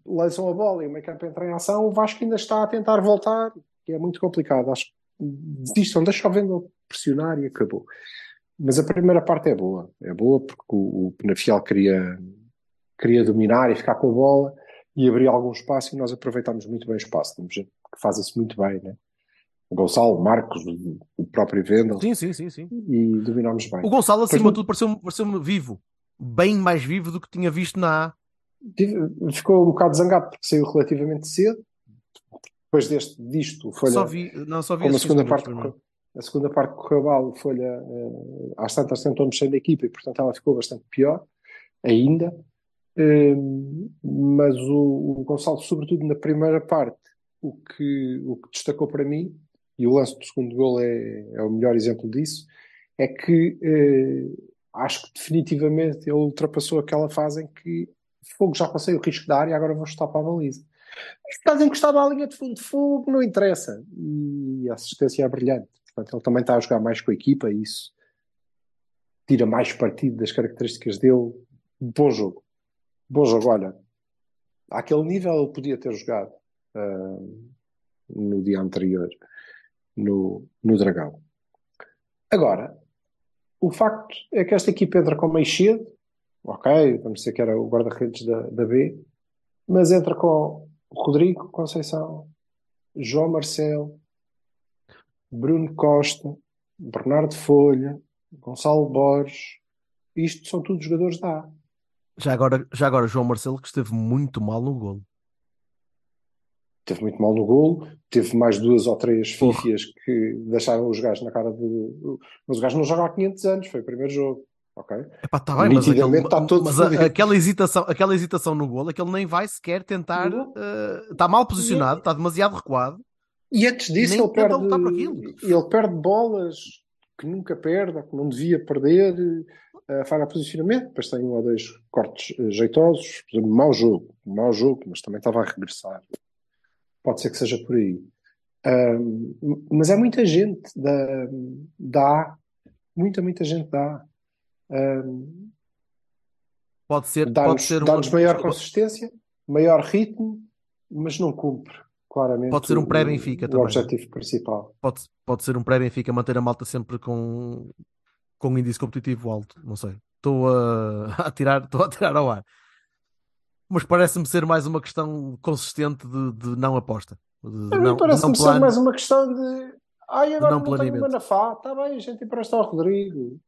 lançam a bola e o meio campo entra em ação, o Vasco ainda está a tentar voltar, que é muito complicado. Acho que desistam, deixa o Wendel pressionar e acabou. Mas a primeira parte é boa. É boa porque o, o Penafiel queria, queria dominar e ficar com a bola e abrir algum espaço e nós aproveitámos muito bem o espaço. Temos gente que faz isso muito bem, né? O Gonçalo, Marcos, o- próprio Vendel Sim, sim, sim, sim. e dominámos bem. O Gonçalo, acima de tudo, pareceu-me pareceu vivo. Bem mais vivo do que tinha visto na A. Ficou um bocado zangado porque saiu relativamente cedo. Depois deste, disto, Folha, Só vi, não, só vi como a segunda, 15 parte, primeiro. A segunda parte correu mal, o Folha eh, às tantas tentou mexer na equipa e portanto ela ficou bastante pior ainda. Hum, mas o, o Gonçalo, sobretudo na primeira parte, o que, o que destacou para mim, e o lance do segundo gol é, é o melhor exemplo disso, é que eh, acho que definitivamente ele ultrapassou aquela fase em que fogo já passei o risco da área, agora vou chutar para a baliza. Estás encostado à linha de fundo fogo, não interessa. E a assistência é brilhante. Portanto, ele também está a jogar mais com a equipa e isso tira mais partido das características dele. Bom jogo. Bom jogo, olha. Àquele nível ele podia ter jogado ah, no dia anterior no, no Dragão. Agora, o facto é que esta equipa entra com meio cedo, ok, vamos dizer que era o guarda-redes da, da B, mas entra com Rodrigo Conceição, João Marcelo, Bruno Costa, Bernardo Folha, Gonçalo Borges, isto são todos jogadores da A. Já agora, já agora, João Marcelo, que esteve muito mal no golo. Teve muito mal no golo, teve mais duas ou três fifias que deixaram os gajos na cara do. Mas o gajo não joga há 500 anos, foi o primeiro jogo, ok? Epá, tá bem, mas, aquele- está todo mas a- aquela, hesitação, aquela hesitação no golo é que ele nem vai sequer tentar. Não. eh, está mal posicionado, está demasiado recuado. E antes disso, Nem ele perde, ele perde bolas que nunca perde, ou que não devia perder, uh, falha posicionamento, depois tem um ou dois cortes eh, jeitosos, por exemplo, mau jogo, mau jogo, mas também estava a regressar. Pode ser que seja por aí. Ahm, mas é muita gente da, da A, muita, muita gente da A. Ahm, Pode ser, pode Dá-nos ser um- dá-nos maior consistência, maior ritmo, mas não cumpre claramente Pode ser um o- pré-Benfica o também. objetivo principal. pode, pode ser um pré-Benfica manter a malta sempre com, com um índice competitivo alto. Não sei. Estou a, a tirar, estou a tirar ao ar. Mas parece-me ser mais uma questão consistente de, de não aposta. De, de não, de parece-me ser mais uma questão de ai, agora não não, tenho FA, está bem, a gente empresta ao Rodrigo.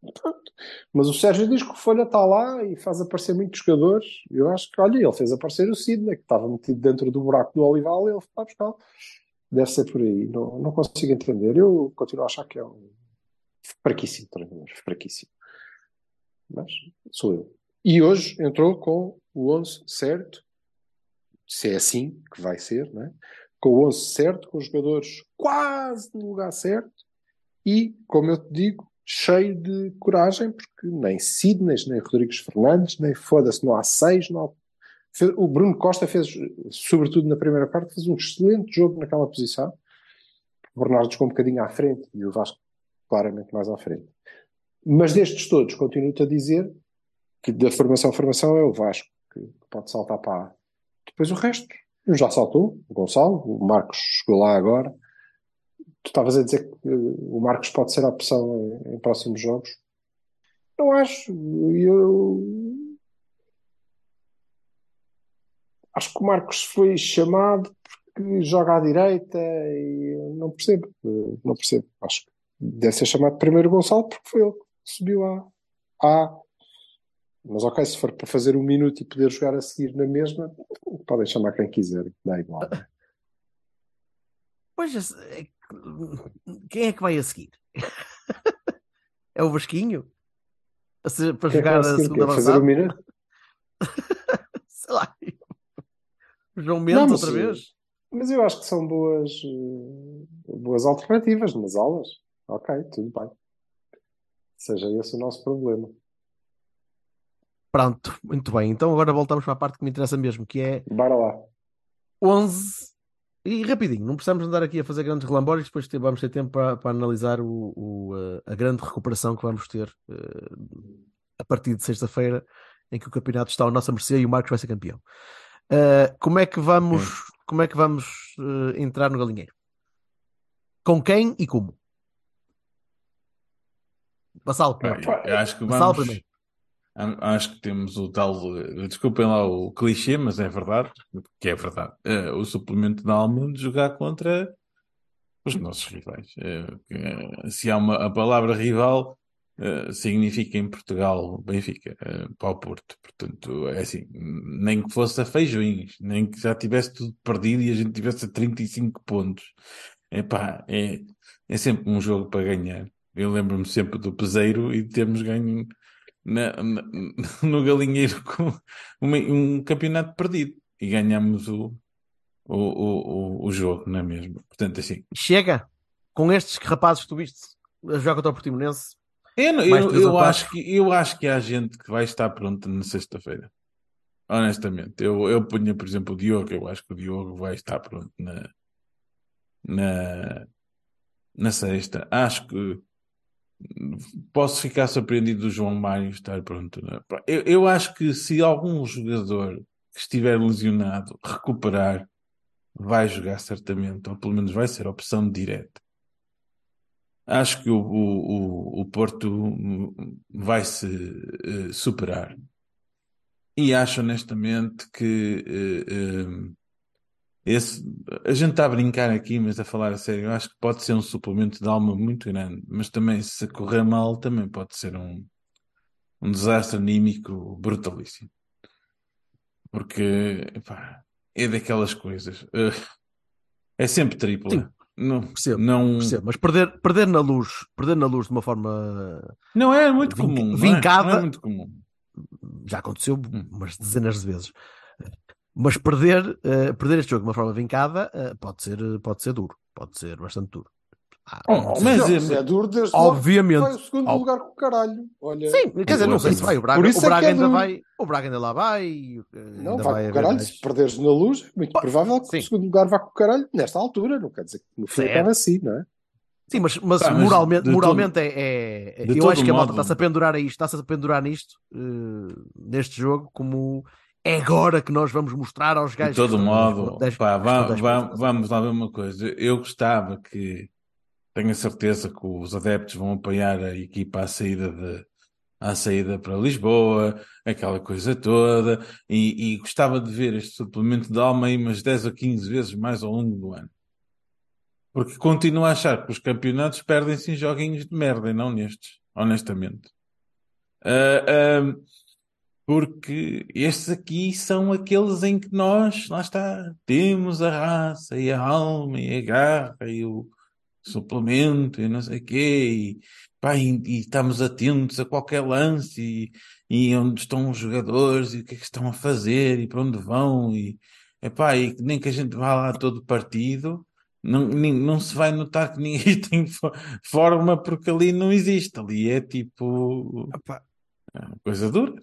Pronto. Mas o Sérgio diz que o Folha está lá e faz aparecer muitos jogadores. Eu acho que, olha, ele fez aparecer o Sidney, que estava metido dentro do buraco do Olival, e ele foi buscar. Deve ser por aí. Não, não consigo entender. Eu continuo a achar que é um fraquíssimo treinador, fraquíssimo. Mas sou eu. E hoje entrou com o 11 certo, se é assim que vai ser, não é? com o 11 certo, com os jogadores quase no lugar certo e, como eu te digo, cheio de coragem, porque nem Sidney, nem Rodrigues Fernandes, nem foda-se, não há seis, não há... O Bruno Costa fez, sobretudo na primeira parte, fez um excelente jogo naquela posição. O Bernardo ficou um bocadinho à frente e o Vasco claramente mais à frente. Mas destes todos, continuo-te a dizer que da formação a formação é o Vasco, que pode saltar para A. Depois o resto, já saltou, o Gonçalo, o Marcos chegou lá agora. Tu estavas a dizer que eh, o Marcos pode ser a opção em, em próximos jogos. Não acho. Eu acho que o Marcos foi chamado porque joga à direita e não percebo. Não percebo. Acho que deve ser chamado primeiro Gonçalo porque foi ele que subiu à A. Mas ok, se for para fazer um minuto e poder jogar a seguir na mesma, podem chamar quem quiser, dá igual. Pois, é quem é que vai a seguir? é o Vasquinho? A para Quem é jogar a seguir? segunda fazer avançada? Sei lá. João Mendes Não, mas, outra vez? Mas eu acho que são boas, eh, boas alternativas nas aulas. Ok, tudo bem. Seja esse o nosso problema. Pronto, muito bem. Então agora voltamos para a parte que me interessa mesmo, que é Bora lá. 11 e rapidinho, não precisamos andar aqui a fazer grandes relambórios, depois vamos ter tempo para, para analisar o, o, eh, a grande recuperação que vamos ter eh, a partir de sexta-feira, em que o campeonato está à nossa mercê e o Marcos vai ser campeão. Eh, como é que vamos, como é que vamos eh, entrar no galinheiro? Com quem e como? Vassal, primeiro. eu acho que Vassal vamos. primeiro. Acho que temos o tal. Desculpem lá o clichê, mas é verdade. Que é verdade. eh, o suplemento da alma de jogar contra os nossos rivais. Eh, se há uma, a palavra rival, eh, significa em Portugal Benfica, para o Porto. Portanto, é assim, nem que fosse a feijões, nem que já tivesse tudo perdido e a gente tivesse a 35 pontos. Epá, é, é sempre um jogo para ganhar. Eu lembro-me sempre do Peseiro e termos ganho na- na- no Galinheiro com uma- um campeonato perdido e ganhamos o, o, o, o, jogo, não é mesmo? Portanto, assim, Chega com estes rapazes que tu viste a jogar contra o Portimonense. eu, eu, eu acho que, eu acho que há gente que vai estar pronta na sexta-feira. Honestamente, eu, eu punha, por exemplo, o Diogo, eu acho que o Diogo vai estar pronto na, na, na sexta. Acho que posso ficar surpreendido do João Mário estar pronto. né? Eu, eu acho que se algum jogador que estiver lesionado recuperar, vai jogar certamente, ou pelo menos vai ser opção direta. Acho que o, o, o, Porto vai se eh, superar. E acho honestamente que eh, eh, esse, a gente está a brincar aqui, mas a falar a sério, eu acho que pode ser um suplemento de alma muito grande, mas também se correr mal, também pode ser um, um desastre anímico brutalíssimo. Porque epá, é daquelas coisas. eh, é sempre tripla. Sim, não, Percebo, não, percebo. Mas perder, perder na luz, perder na luz de uma forma não é muito Vin- comum. não é? vincada. Não é muito comum. já aconteceu Hum. umas dezenas de vezes. Mas perder, eh, perder este jogo de uma forma vincada eh, pode ser, pode ser duro, pode ser bastante duro. Ah, Oh, Mas mas é- é, duro desde Obviamente. vai o segundo Ob- lugar com o caralho. Olha, Sim, quer dizer, não sei se vai. O Braga, o é Braga é ainda duro. vai, o Braga ainda lá vai. eh, não ainda vai, vai com o caralho. mais- Se perderes na luz, é muito Pá, provável que sim. o segundo lugar vá com o caralho nesta altura. Não quer dizer que no fim acabe assim, não é? Sim, mas, mas Pá, mas moralmente, moralmente é, é- de Eu todo acho que a malta está-se a pendurar a isto, está-se a pendurar nisto, eh, neste jogo, como é agora que nós vamos mostrar aos De gajos. todo que estão modo, dez- pá, que estão va- dez va- pontos. vamos lá ver uma coisa. Eu gostava que, tenho a certeza que os adeptos vão apoiar a equipa à saída de, à saída para Lisboa, aquela coisa toda, e, e gostava de ver este suplemento de alma aí umas 10 ou 15 vezes mais ao longo do ano. Porque continuo a achar que os campeonatos perdem-se em joguinhos de merda e não nestes, honestamente. Ah, ah, porque estes aqui são aqueles em que nós, lá está, temos a raça e a alma e a garra e o suplemento e não sei o quê, e, pá, e, e estamos atentos a qualquer lance e, e onde estão os jogadores e o que é que estão a fazer e para onde vão e, epá, e nem que a gente vá lá todo partido, não, nem- não se vai notar que ninguém tem fo- forma porque ali não existe, ali é tipo Epá, coisa dura.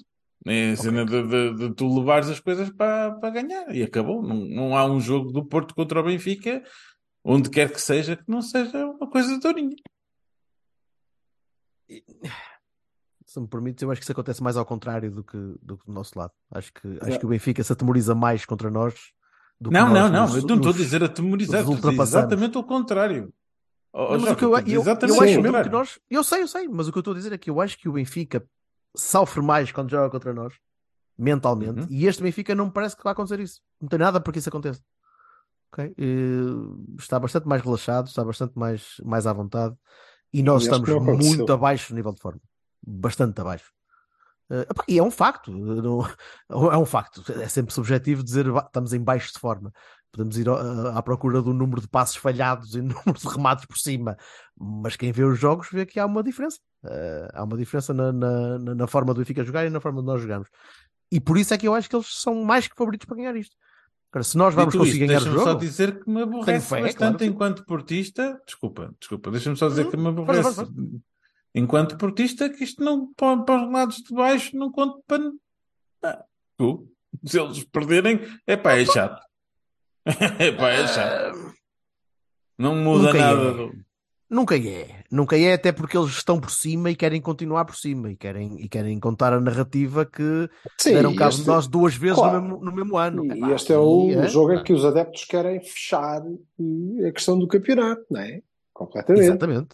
É a cena de, de- de tu levares as coisas para, para ganhar e acabou. Não, não há um jogo do Porto contra o Benfica, onde quer que seja, que não seja uma coisa durinha. Se me permites, eu acho que isso acontece mais ao contrário do que do, que do nosso lado. Acho que, acho que o Benfica se atemoriza mais contra nós do que Não, nós não, não. nos- Eu não estou a dizer atemorizar, exatamente o contrário. Oh, Não, mas o que eu, eu, eu acho mesmo que nós. Eu sei, eu sei, mas o que eu estou a dizer é que eu acho que o Benfica sofre mais quando joga contra nós, mentalmente, Uhum. e este Benfica não me parece que vai acontecer isso. Não tem nada para que isso aconteça. Ok? Eh, está bastante mais relaxado, está bastante mais, mais à vontade, e nós E estamos muito abaixo do nível de forma. Bastante abaixo. Eh, e é um facto, eh, não- é um facto. É sempre subjetivo dizer "Bah, estamos em baixo de forma. Podemos ir ao- à procura do número de passos falhados e número de remates por cima, mas quem vê os jogos vê que há uma diferença. Eh, há uma diferença na, na, na- forma do Benfica jogar e na forma de nós jogamos. E por isso é que eu acho que eles são mais que favoritos para ganhar isto. Agora, se nós vamos conseguir isto, ganhar o deixa-me jogo, só dizer que me aborrece fé, bastante claro enquanto portista. Desculpa, desculpa, deixa-me só dizer Uhum. que me aborrece força, enquanto portista que isto não para, para os lados de baixo não conta para, Tu, se eles perderem, é pá, é chato. É pá, é chato. Não muda Nunca nada. é. do- Nunca é. Nunca é, até porque eles estão por cima e querem continuar por cima e querem, e querem contar a narrativa que Sim, deram cabo este- de nós duas vezes Claro. no, mesmo, no mesmo ano. E Epá, este é o é, jogo em que os adeptos querem fechar a questão do campeonato, não é? Completamente. Exatamente.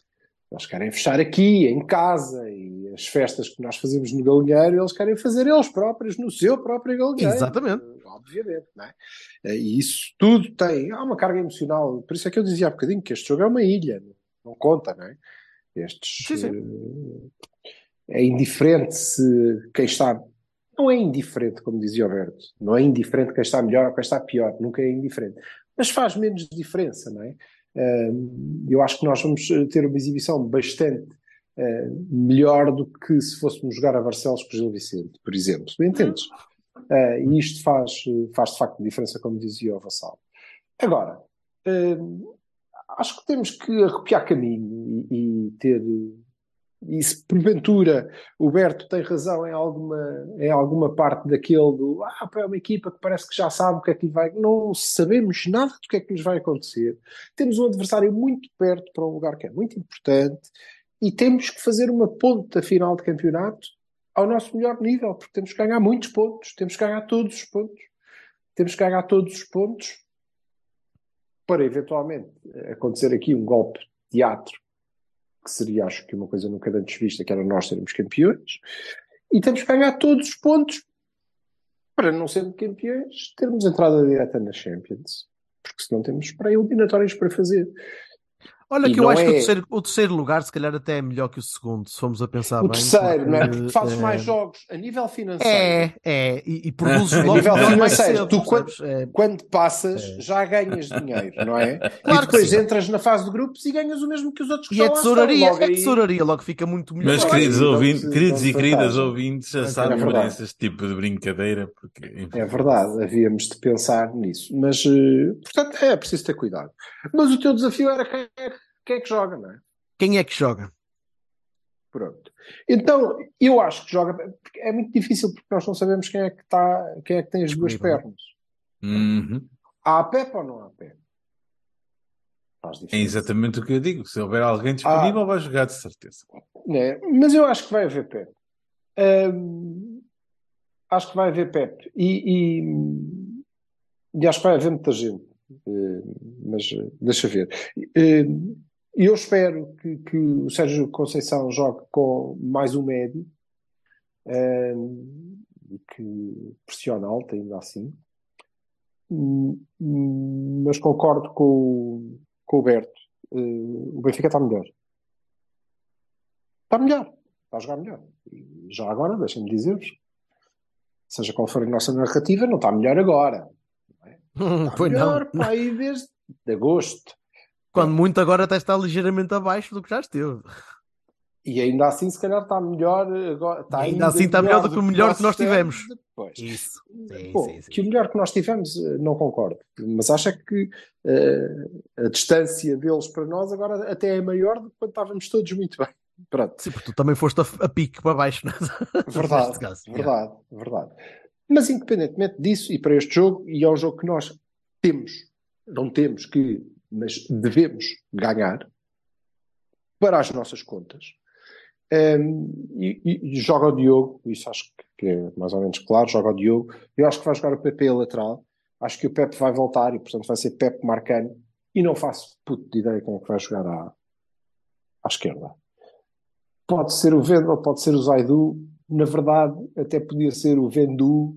Eles querem fechar aqui, em casa, e as festas que nós fazemos no galinheiro, eles querem fazer eles próprios no seu próprio galinheiro. Exatamente. Obviamente, não é? Eh, E isso tudo tem. Há uma carga emocional. Por isso é que eu dizia há bocadinho que este jogo é uma ilha, não conta, não é? Estes. Sim, sim. eh, É indiferente se quem está. Não é indiferente, como dizia o Alberto. Não é indiferente quem está melhor ou quem está pior. Nunca é indiferente. Mas faz menos diferença, não é? Eu acho que nós vamos eh, ter uma exibição bastante eh, melhor do que se fôssemos jogar a Barcelos com o Gil Vicente, por exemplo. Entendes? Eh, e isto faz, faz de facto diferença, como dizia o Vassal. Agora, acho que temos que arrepiar caminho e, e ter. E se porventura o Berto tem razão em alguma, em alguma parte daquele do ah, é uma equipa que parece que já sabe o que é que lhe vai. Não sabemos nada do que é que lhes vai acontecer. Temos um adversário muito perto para um lugar que é muito importante e temos que fazer uma ponta final de campeonato ao nosso melhor nível, porque temos que ganhar muitos pontos, temos que ganhar todos os pontos. Temos que ganhar todos os pontos para eventualmente acontecer aqui um golpe de teatro, que seria, acho que, uma coisa nunca antes vista, que era nós sermos campeões, e temos que ganhar todos os pontos para, não sendo campeões, termos entrada direta na Champions. Porque senão temos para eliminatórias para fazer. Olha E que eu acho que o é- terceiro, o terceiro lugar, se calhar, até é melhor que o segundo, se formos a pensar o bem. terceiro, não é? porque, Porque fazes eh, mais jogos a nível financeiro. É, é, e, e produzes A logo nível melhor mais financeiro, tu quando-? É, Quando passas, É. já ganhas dinheiro, não é? Claro e que depois sim. entras na fase de grupos e ganhas o mesmo que os outros que E é lá tesouraria, estão. Logo é aí- tesouraria, logo fica muito melhor. Meus Olha, queridos, então, ouvintes, queridos e queridas ouvintes, já É sabem verdade. esse tipo de brincadeira, porque enfim, É verdade, havíamos de pensar nisso. Mas, eh, portanto, é preciso ter cuidado. Mas o teu desafio era quem é, quem é que joga, não é? Quem é que joga? Pronto. Então, eu acho que joga. É muito difícil porque nós não sabemos quem é que, está, quem é que tem as duas Disponível. pernas. Uhum. Há a Pepe ou não há a Pepe? É exatamente o que eu digo. Se houver alguém Ah. disponível, vai jogar de certeza. né? Mas eu acho que vai haver Pep. Hum, acho que vai haver Pep. E, e- e acho que vai haver muita gente. Hum, mas eh, deixa ver. Hum, E eu espero que, que o Sérgio Conceição jogue com mais um médio. hum, e que pressiona alta ainda assim. Hum, hum, Mas concordo com, o- com o Berto. Hum, o Benfica está melhor. Está melhor. Está a jogar melhor. E já agora, deixem-me dizer-vos, seja qual for a nossa narrativa, não está melhor agora. Está pois melhor não. para aí desde de agosto. Quando muito agora até está ligeiramente abaixo do que já esteve. E ainda assim, se calhar, está melhor agora. Está Ainda assim está melhor do que o melhor que nós tivemos. Depois. Isso. Sim, Bom, sim, sim. que o melhor que nós tivemos, eh, não concordo. Mas acho é que eh, a distância deles para nós agora até é maior do que quando estávamos todos muito bem. Pronto. Sim, porque tu também foste a, a pique para baixo. né? Verdade, caso. verdade, verdade. Mas independentemente disso, e para este jogo, e é um jogo que nós temos, não temos que, mas devemos ganhar para as nossas contas. Um, e, e- e joga o Diogo, isso acho que é mais ou menos claro, joga o Diogo. Eu acho que vai jogar o Pepe a lateral. Acho que o Pepe vai voltar e, portanto, vai ser Pepe Marcano. E não faço puto de ideia quem é que vai jogar à, à esquerda. Pode ser o Vendel, pode ser o Zaidu. Na verdade, até podia ser o Vendu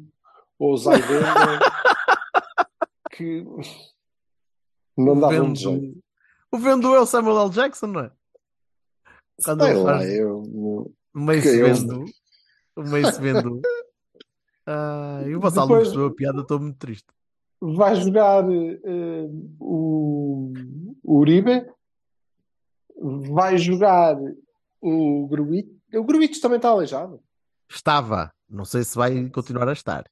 ou o Zaidendo, que não Vendo- jeito. O vendo é o Samuel L. Jackson, não é? Quando Sei lá, eu, meio eu- vendo. Meio vendo. Ah, e o Vassal não percebeu a piada, estou muito triste. vai jogar eh, o, o Uribe, vai jogar o Gruitch. O Gruitch também está aleijado. Estava. Não sei se vai continuar a estar.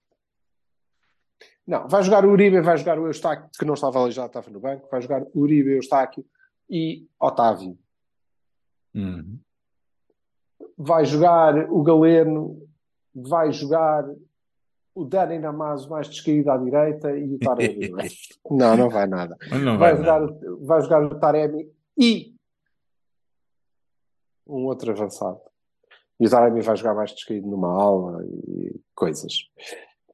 Não, vai jogar o Uribe, vai jogar o Eustáquio, que não estava aleijado, estava no banco, vai jogar o Uribe, Eustáquio e Otávio. Uhum. Vai jogar o Galeno, vai jogar o Dani Namazo mais descaído à direita e o Taremi. não é? não, não vai nada. Não Vai vai, jogar, nada. vai jogar o Taremi e um outro avançado. E o Taremi vai jogar mais descaído numa aula e coisas.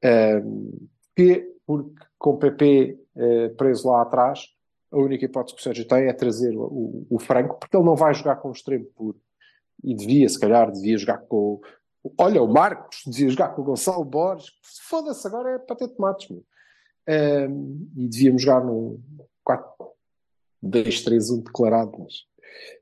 Ahm, que, porque com o PP eh, preso lá atrás, a única hipótese que o Sérgio tem é trazer o, o- Franco, porque ele não vai jogar com o extremo puro. E devia, se calhar, devia jogar com. Olha, o Marcos devia jogar com o Gonçalo Borges. Foda-se, agora é para ter tomates, meu. E devíamos jogar num 4-2-3-1 declarado, mas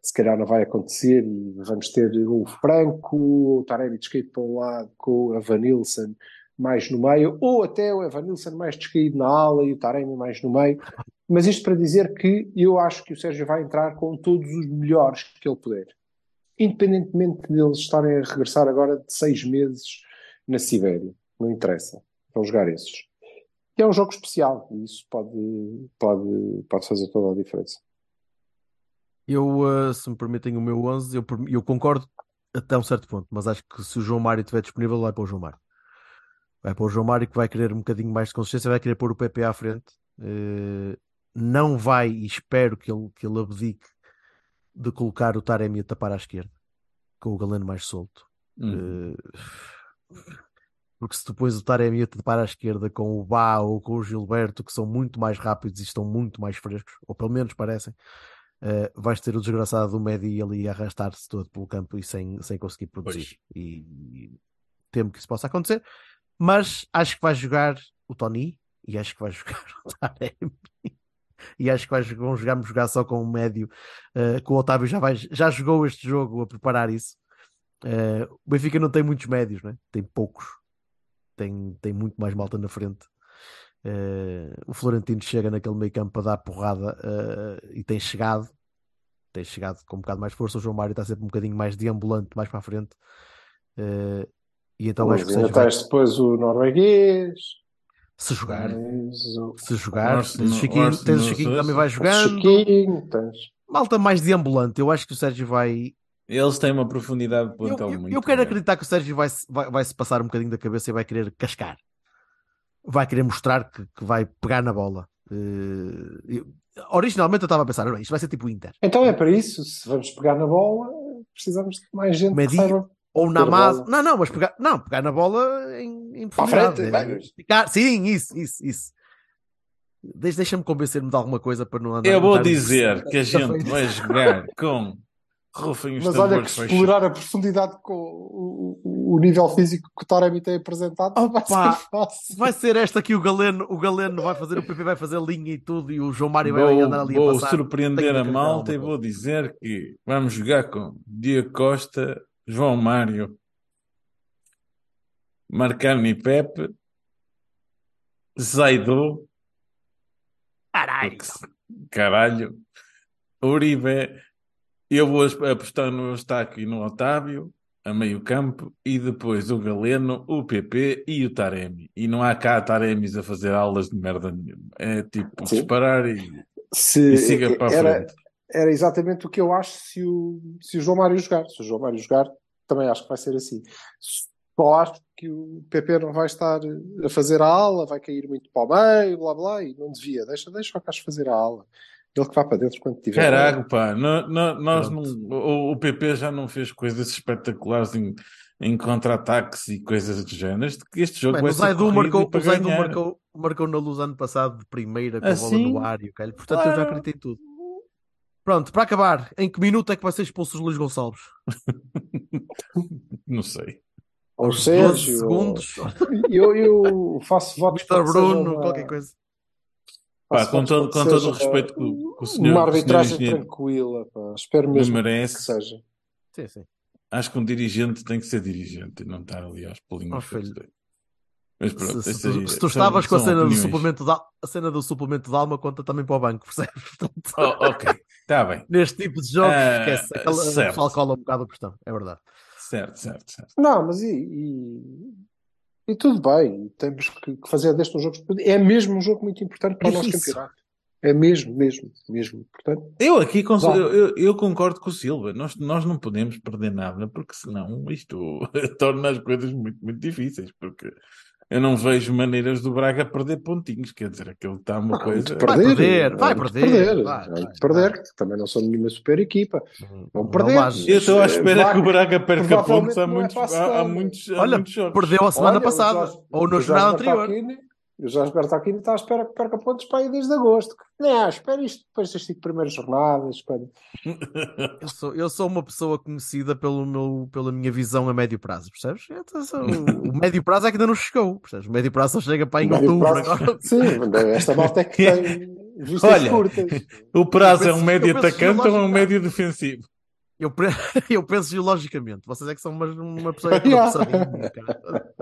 se calhar não vai acontecer e vamos ter o Franco, o Taremi descaído para um lado com o Evanilson mais no meio, ou até o Evanilson mais descaído na ala e o Taremi mais no meio. Mas isto para dizer que eu acho que o Sérgio vai entrar com todos os melhores que ele puder. Independentemente deles estarem a regressar agora de seis meses na Sibéria. Não interessa. Vão jogar esses. E é um jogo especial e isso pode, pode, pode fazer toda a diferença. Eu, uh, se me permitem o meu 11, eu, eu concordo até um certo ponto, mas acho que se o João Mário estiver disponível, vai para o João Mário. Vai para o João Mário que vai querer um bocadinho mais de consistência, vai querer pôr o PP à frente. Uh, não vai, e espero que ele, que ele abdique de colocar o Taremi a tapar à esquerda, com o Galeno mais solto. Hum. Uh, porque se depois o Taremi a tapar à esquerda com o Bá ou com o Gilberto, que são muito mais rápidos e estão muito mais frescos, ou pelo menos parecem, uh, vais ter o desgraçado do Medi ali a arrastar-se todo pelo campo e sem, sem conseguir produzir. E, e temo que isso possa acontecer, mas acho que vai jogar o Tony e acho que vai jogar o Taremi. E acho que vai, vão jogar, jogar só com o médio. Uh, que o Otávio já, vai, já jogou este jogo a preparar isso. Uh, o Benfica não tem muitos médios, né? tem poucos. Tem, tem muito mais malta na frente. Uh, o Florentino chega naquele meio campo para dar porrada uh, e tem chegado. Tem chegado com um bocado mais força. O João Mário está sempre um bocadinho mais deambulante, mais para a frente. Uh, e então Mas acho que ainda tens depois o norueguês. se jogar, Tens o se jogar, Orson- tens o Chiquinho, Orson- tens o Chiquinho também vai o jogando. Chiquinho. Tens... Malta mais deambulante. Eu acho que o Sérgio vai, Eles têm uma profundidade de Eu, plantel eu- muito eu quero grande. acreditar que o Sérgio vai, se- vai, vai se passar um bocadinho da cabeça e vai querer cascar. Vai querer mostrar que, que vai pegar na bola. Eu- originalmente eu estava a pensar, "Olha, isto vai ser tipo Inter. Então é para isso, se vamos pegar na bola, precisamos de mais gente Medi- que saiba. Ou na massa. Não, não, mas pegar, não, pegar na bola em, em Para frente, É, vai, ficar- sim, isso, isso, isso. Deixa- Deixa-me convencer-me de alguma coisa para não andar Eu vou dizer que a gente vai jogar com rufem os Mas olha que explorar a profundidade com o, o- o nível físico que o Taremi tem apresentado, vai Opa, ser fácil. Vai ser esta que o Galeno, o Galeno vai fazer, o PP vai fazer linha e tudo, e o João Mário vai Vou, andar ali a vou surpreender a malta e vou dizer que vamos jogar com Diego Costa, João Mário, Marcano e Pepe, Zaidu, Caralho! caralho, Uribe, eu vou apostar no Eustáquio e no Otávio, a meio campo, e depois o Galeno, o PP e o Taremi. E não há cá Taremis a fazer aulas de merda nenhuma. É tipo Sim. disparar e, Se, e siga para a era, frente. Era exatamente o que eu acho se o, se o João Mário jogar. Se o João Mário jogar, também acho que vai ser assim. Só acho que o PP não vai estar a fazer a ala, vai cair muito para o meio, blá blá, e não devia. Deixa, deixa o Cássio fazer a ala. Ele que vá para dentro quando tiver. Caraca, pá, no- no- nós não, o, o PP já não fez coisas espetaculares em, em contra-ataques e coisas do género. Este, este jogo Bem, vai o Zaidu, marcou, e o Zaidu marcou, marcou na luz ano passado de primeira com a bola Assim? no ar e o caralho. Portanto, eu já Claro. acreditei em tudo. Pronto, para acabar, em que minuto é que vai ser expulso o Luís Gonçalves? Não sei. Ou Aos Sérgio, 12 segundos? Eu, eu faço votos Vitor para que Bruno, uma- qualquer coisa. Pá, com todo, com que todo o respeito que o, que o senhor, uma que senhor arbitragem engenheiro tranquila. Pá. Espero me mesmo que merece, seja. Sim, sim. acho que um dirigente tem que ser dirigente e não estar ali aos pulinhos. Oh. Mas pronto, Se, se tu, se tu são- estavas com a cena, do suplemento de, al- a cena do suplemento de alma, conta também para o banco, percebes? Portanto, Oh, ok, está bem. neste tipo de jogos, Ah, esquece. Aquela, o certo. pessoal cola um bocado a questão, é verdade. Certo, certo, certo. Não, mas e, e, e tudo bem. Temos que, fazer deste um jogo. É mesmo um jogo muito importante para o É nosso isso. campeonato. É mesmo, mesmo, mesmo. Portanto, Eu aqui cons- eu, eu- eu concordo com o Silva. Nós, nós não podemos perder nada, porque senão isto torna as coisas muito, muito difíceis. Porque eu não vejo maneiras do Braga perder pontinhos. Quer dizer, aquilo está uma coisa. Vai perder, vai há de perder, vai, vai, de perder, vai. que também não são nenhuma super equipa. Vão perder. Eu estou à espera Vai- que o Braga perca pontos há é muitos, a há, há semana. muitos, há Olha, muitos jogos. perdeu a semana Olha, passada, ou na jornada anterior. Bertolini- O Jorge Bertolini está à espera que perca pontos para aí desde agosto. Não, espera isto depois das cinco primeiras jornadas. Quando... Eu sou, eu sou uma pessoa conhecida pelo meu, pela minha visão a médio prazo, percebes? Eu sou- o médio prazo é que ainda não chegou, percebes? O médio prazo só chega para em outubro prazo- agora. Sim, esta malta é que tem vistas Olha, curtas. O prazo é penso- um médio atacante ou é um médio defensivo? Eu, pre- eu penso geologicamente, vocês é que são uma, uma pessoa apressadinha, cara.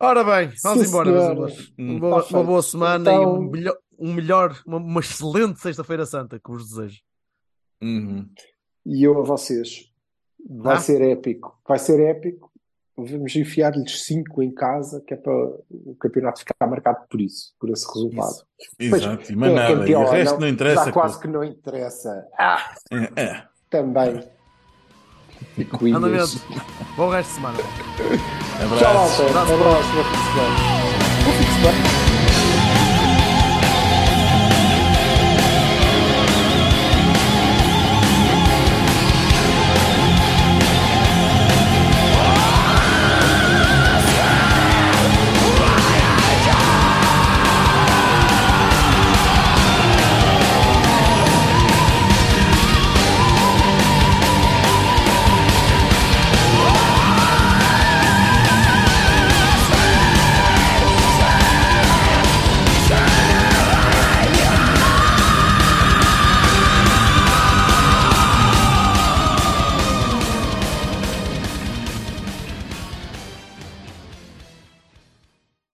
Ora bem, vamos Sim, embora, meus amigos. Hum. Uma boa, Tá uma boa semana e Então- um melhor, um melhor uma, uma excelente Sexta-feira Santa que vos desejo. Uhum. E eu a vocês. Vai Ah? ser épico. Vai ser épico. Vamos enfiar-lhes cinco em casa, que é para o campeonato ficar marcado por isso, por esse resultado. Isso. Exato, e Quem mais é nada. E campeão o ou resto não interessa. Já quase que não interessa. Ah, É, é. também. Fico com Andamento. isso. Bom resto de semana. Tchau, Abraço. malta. Abraço. Bom fim de semana.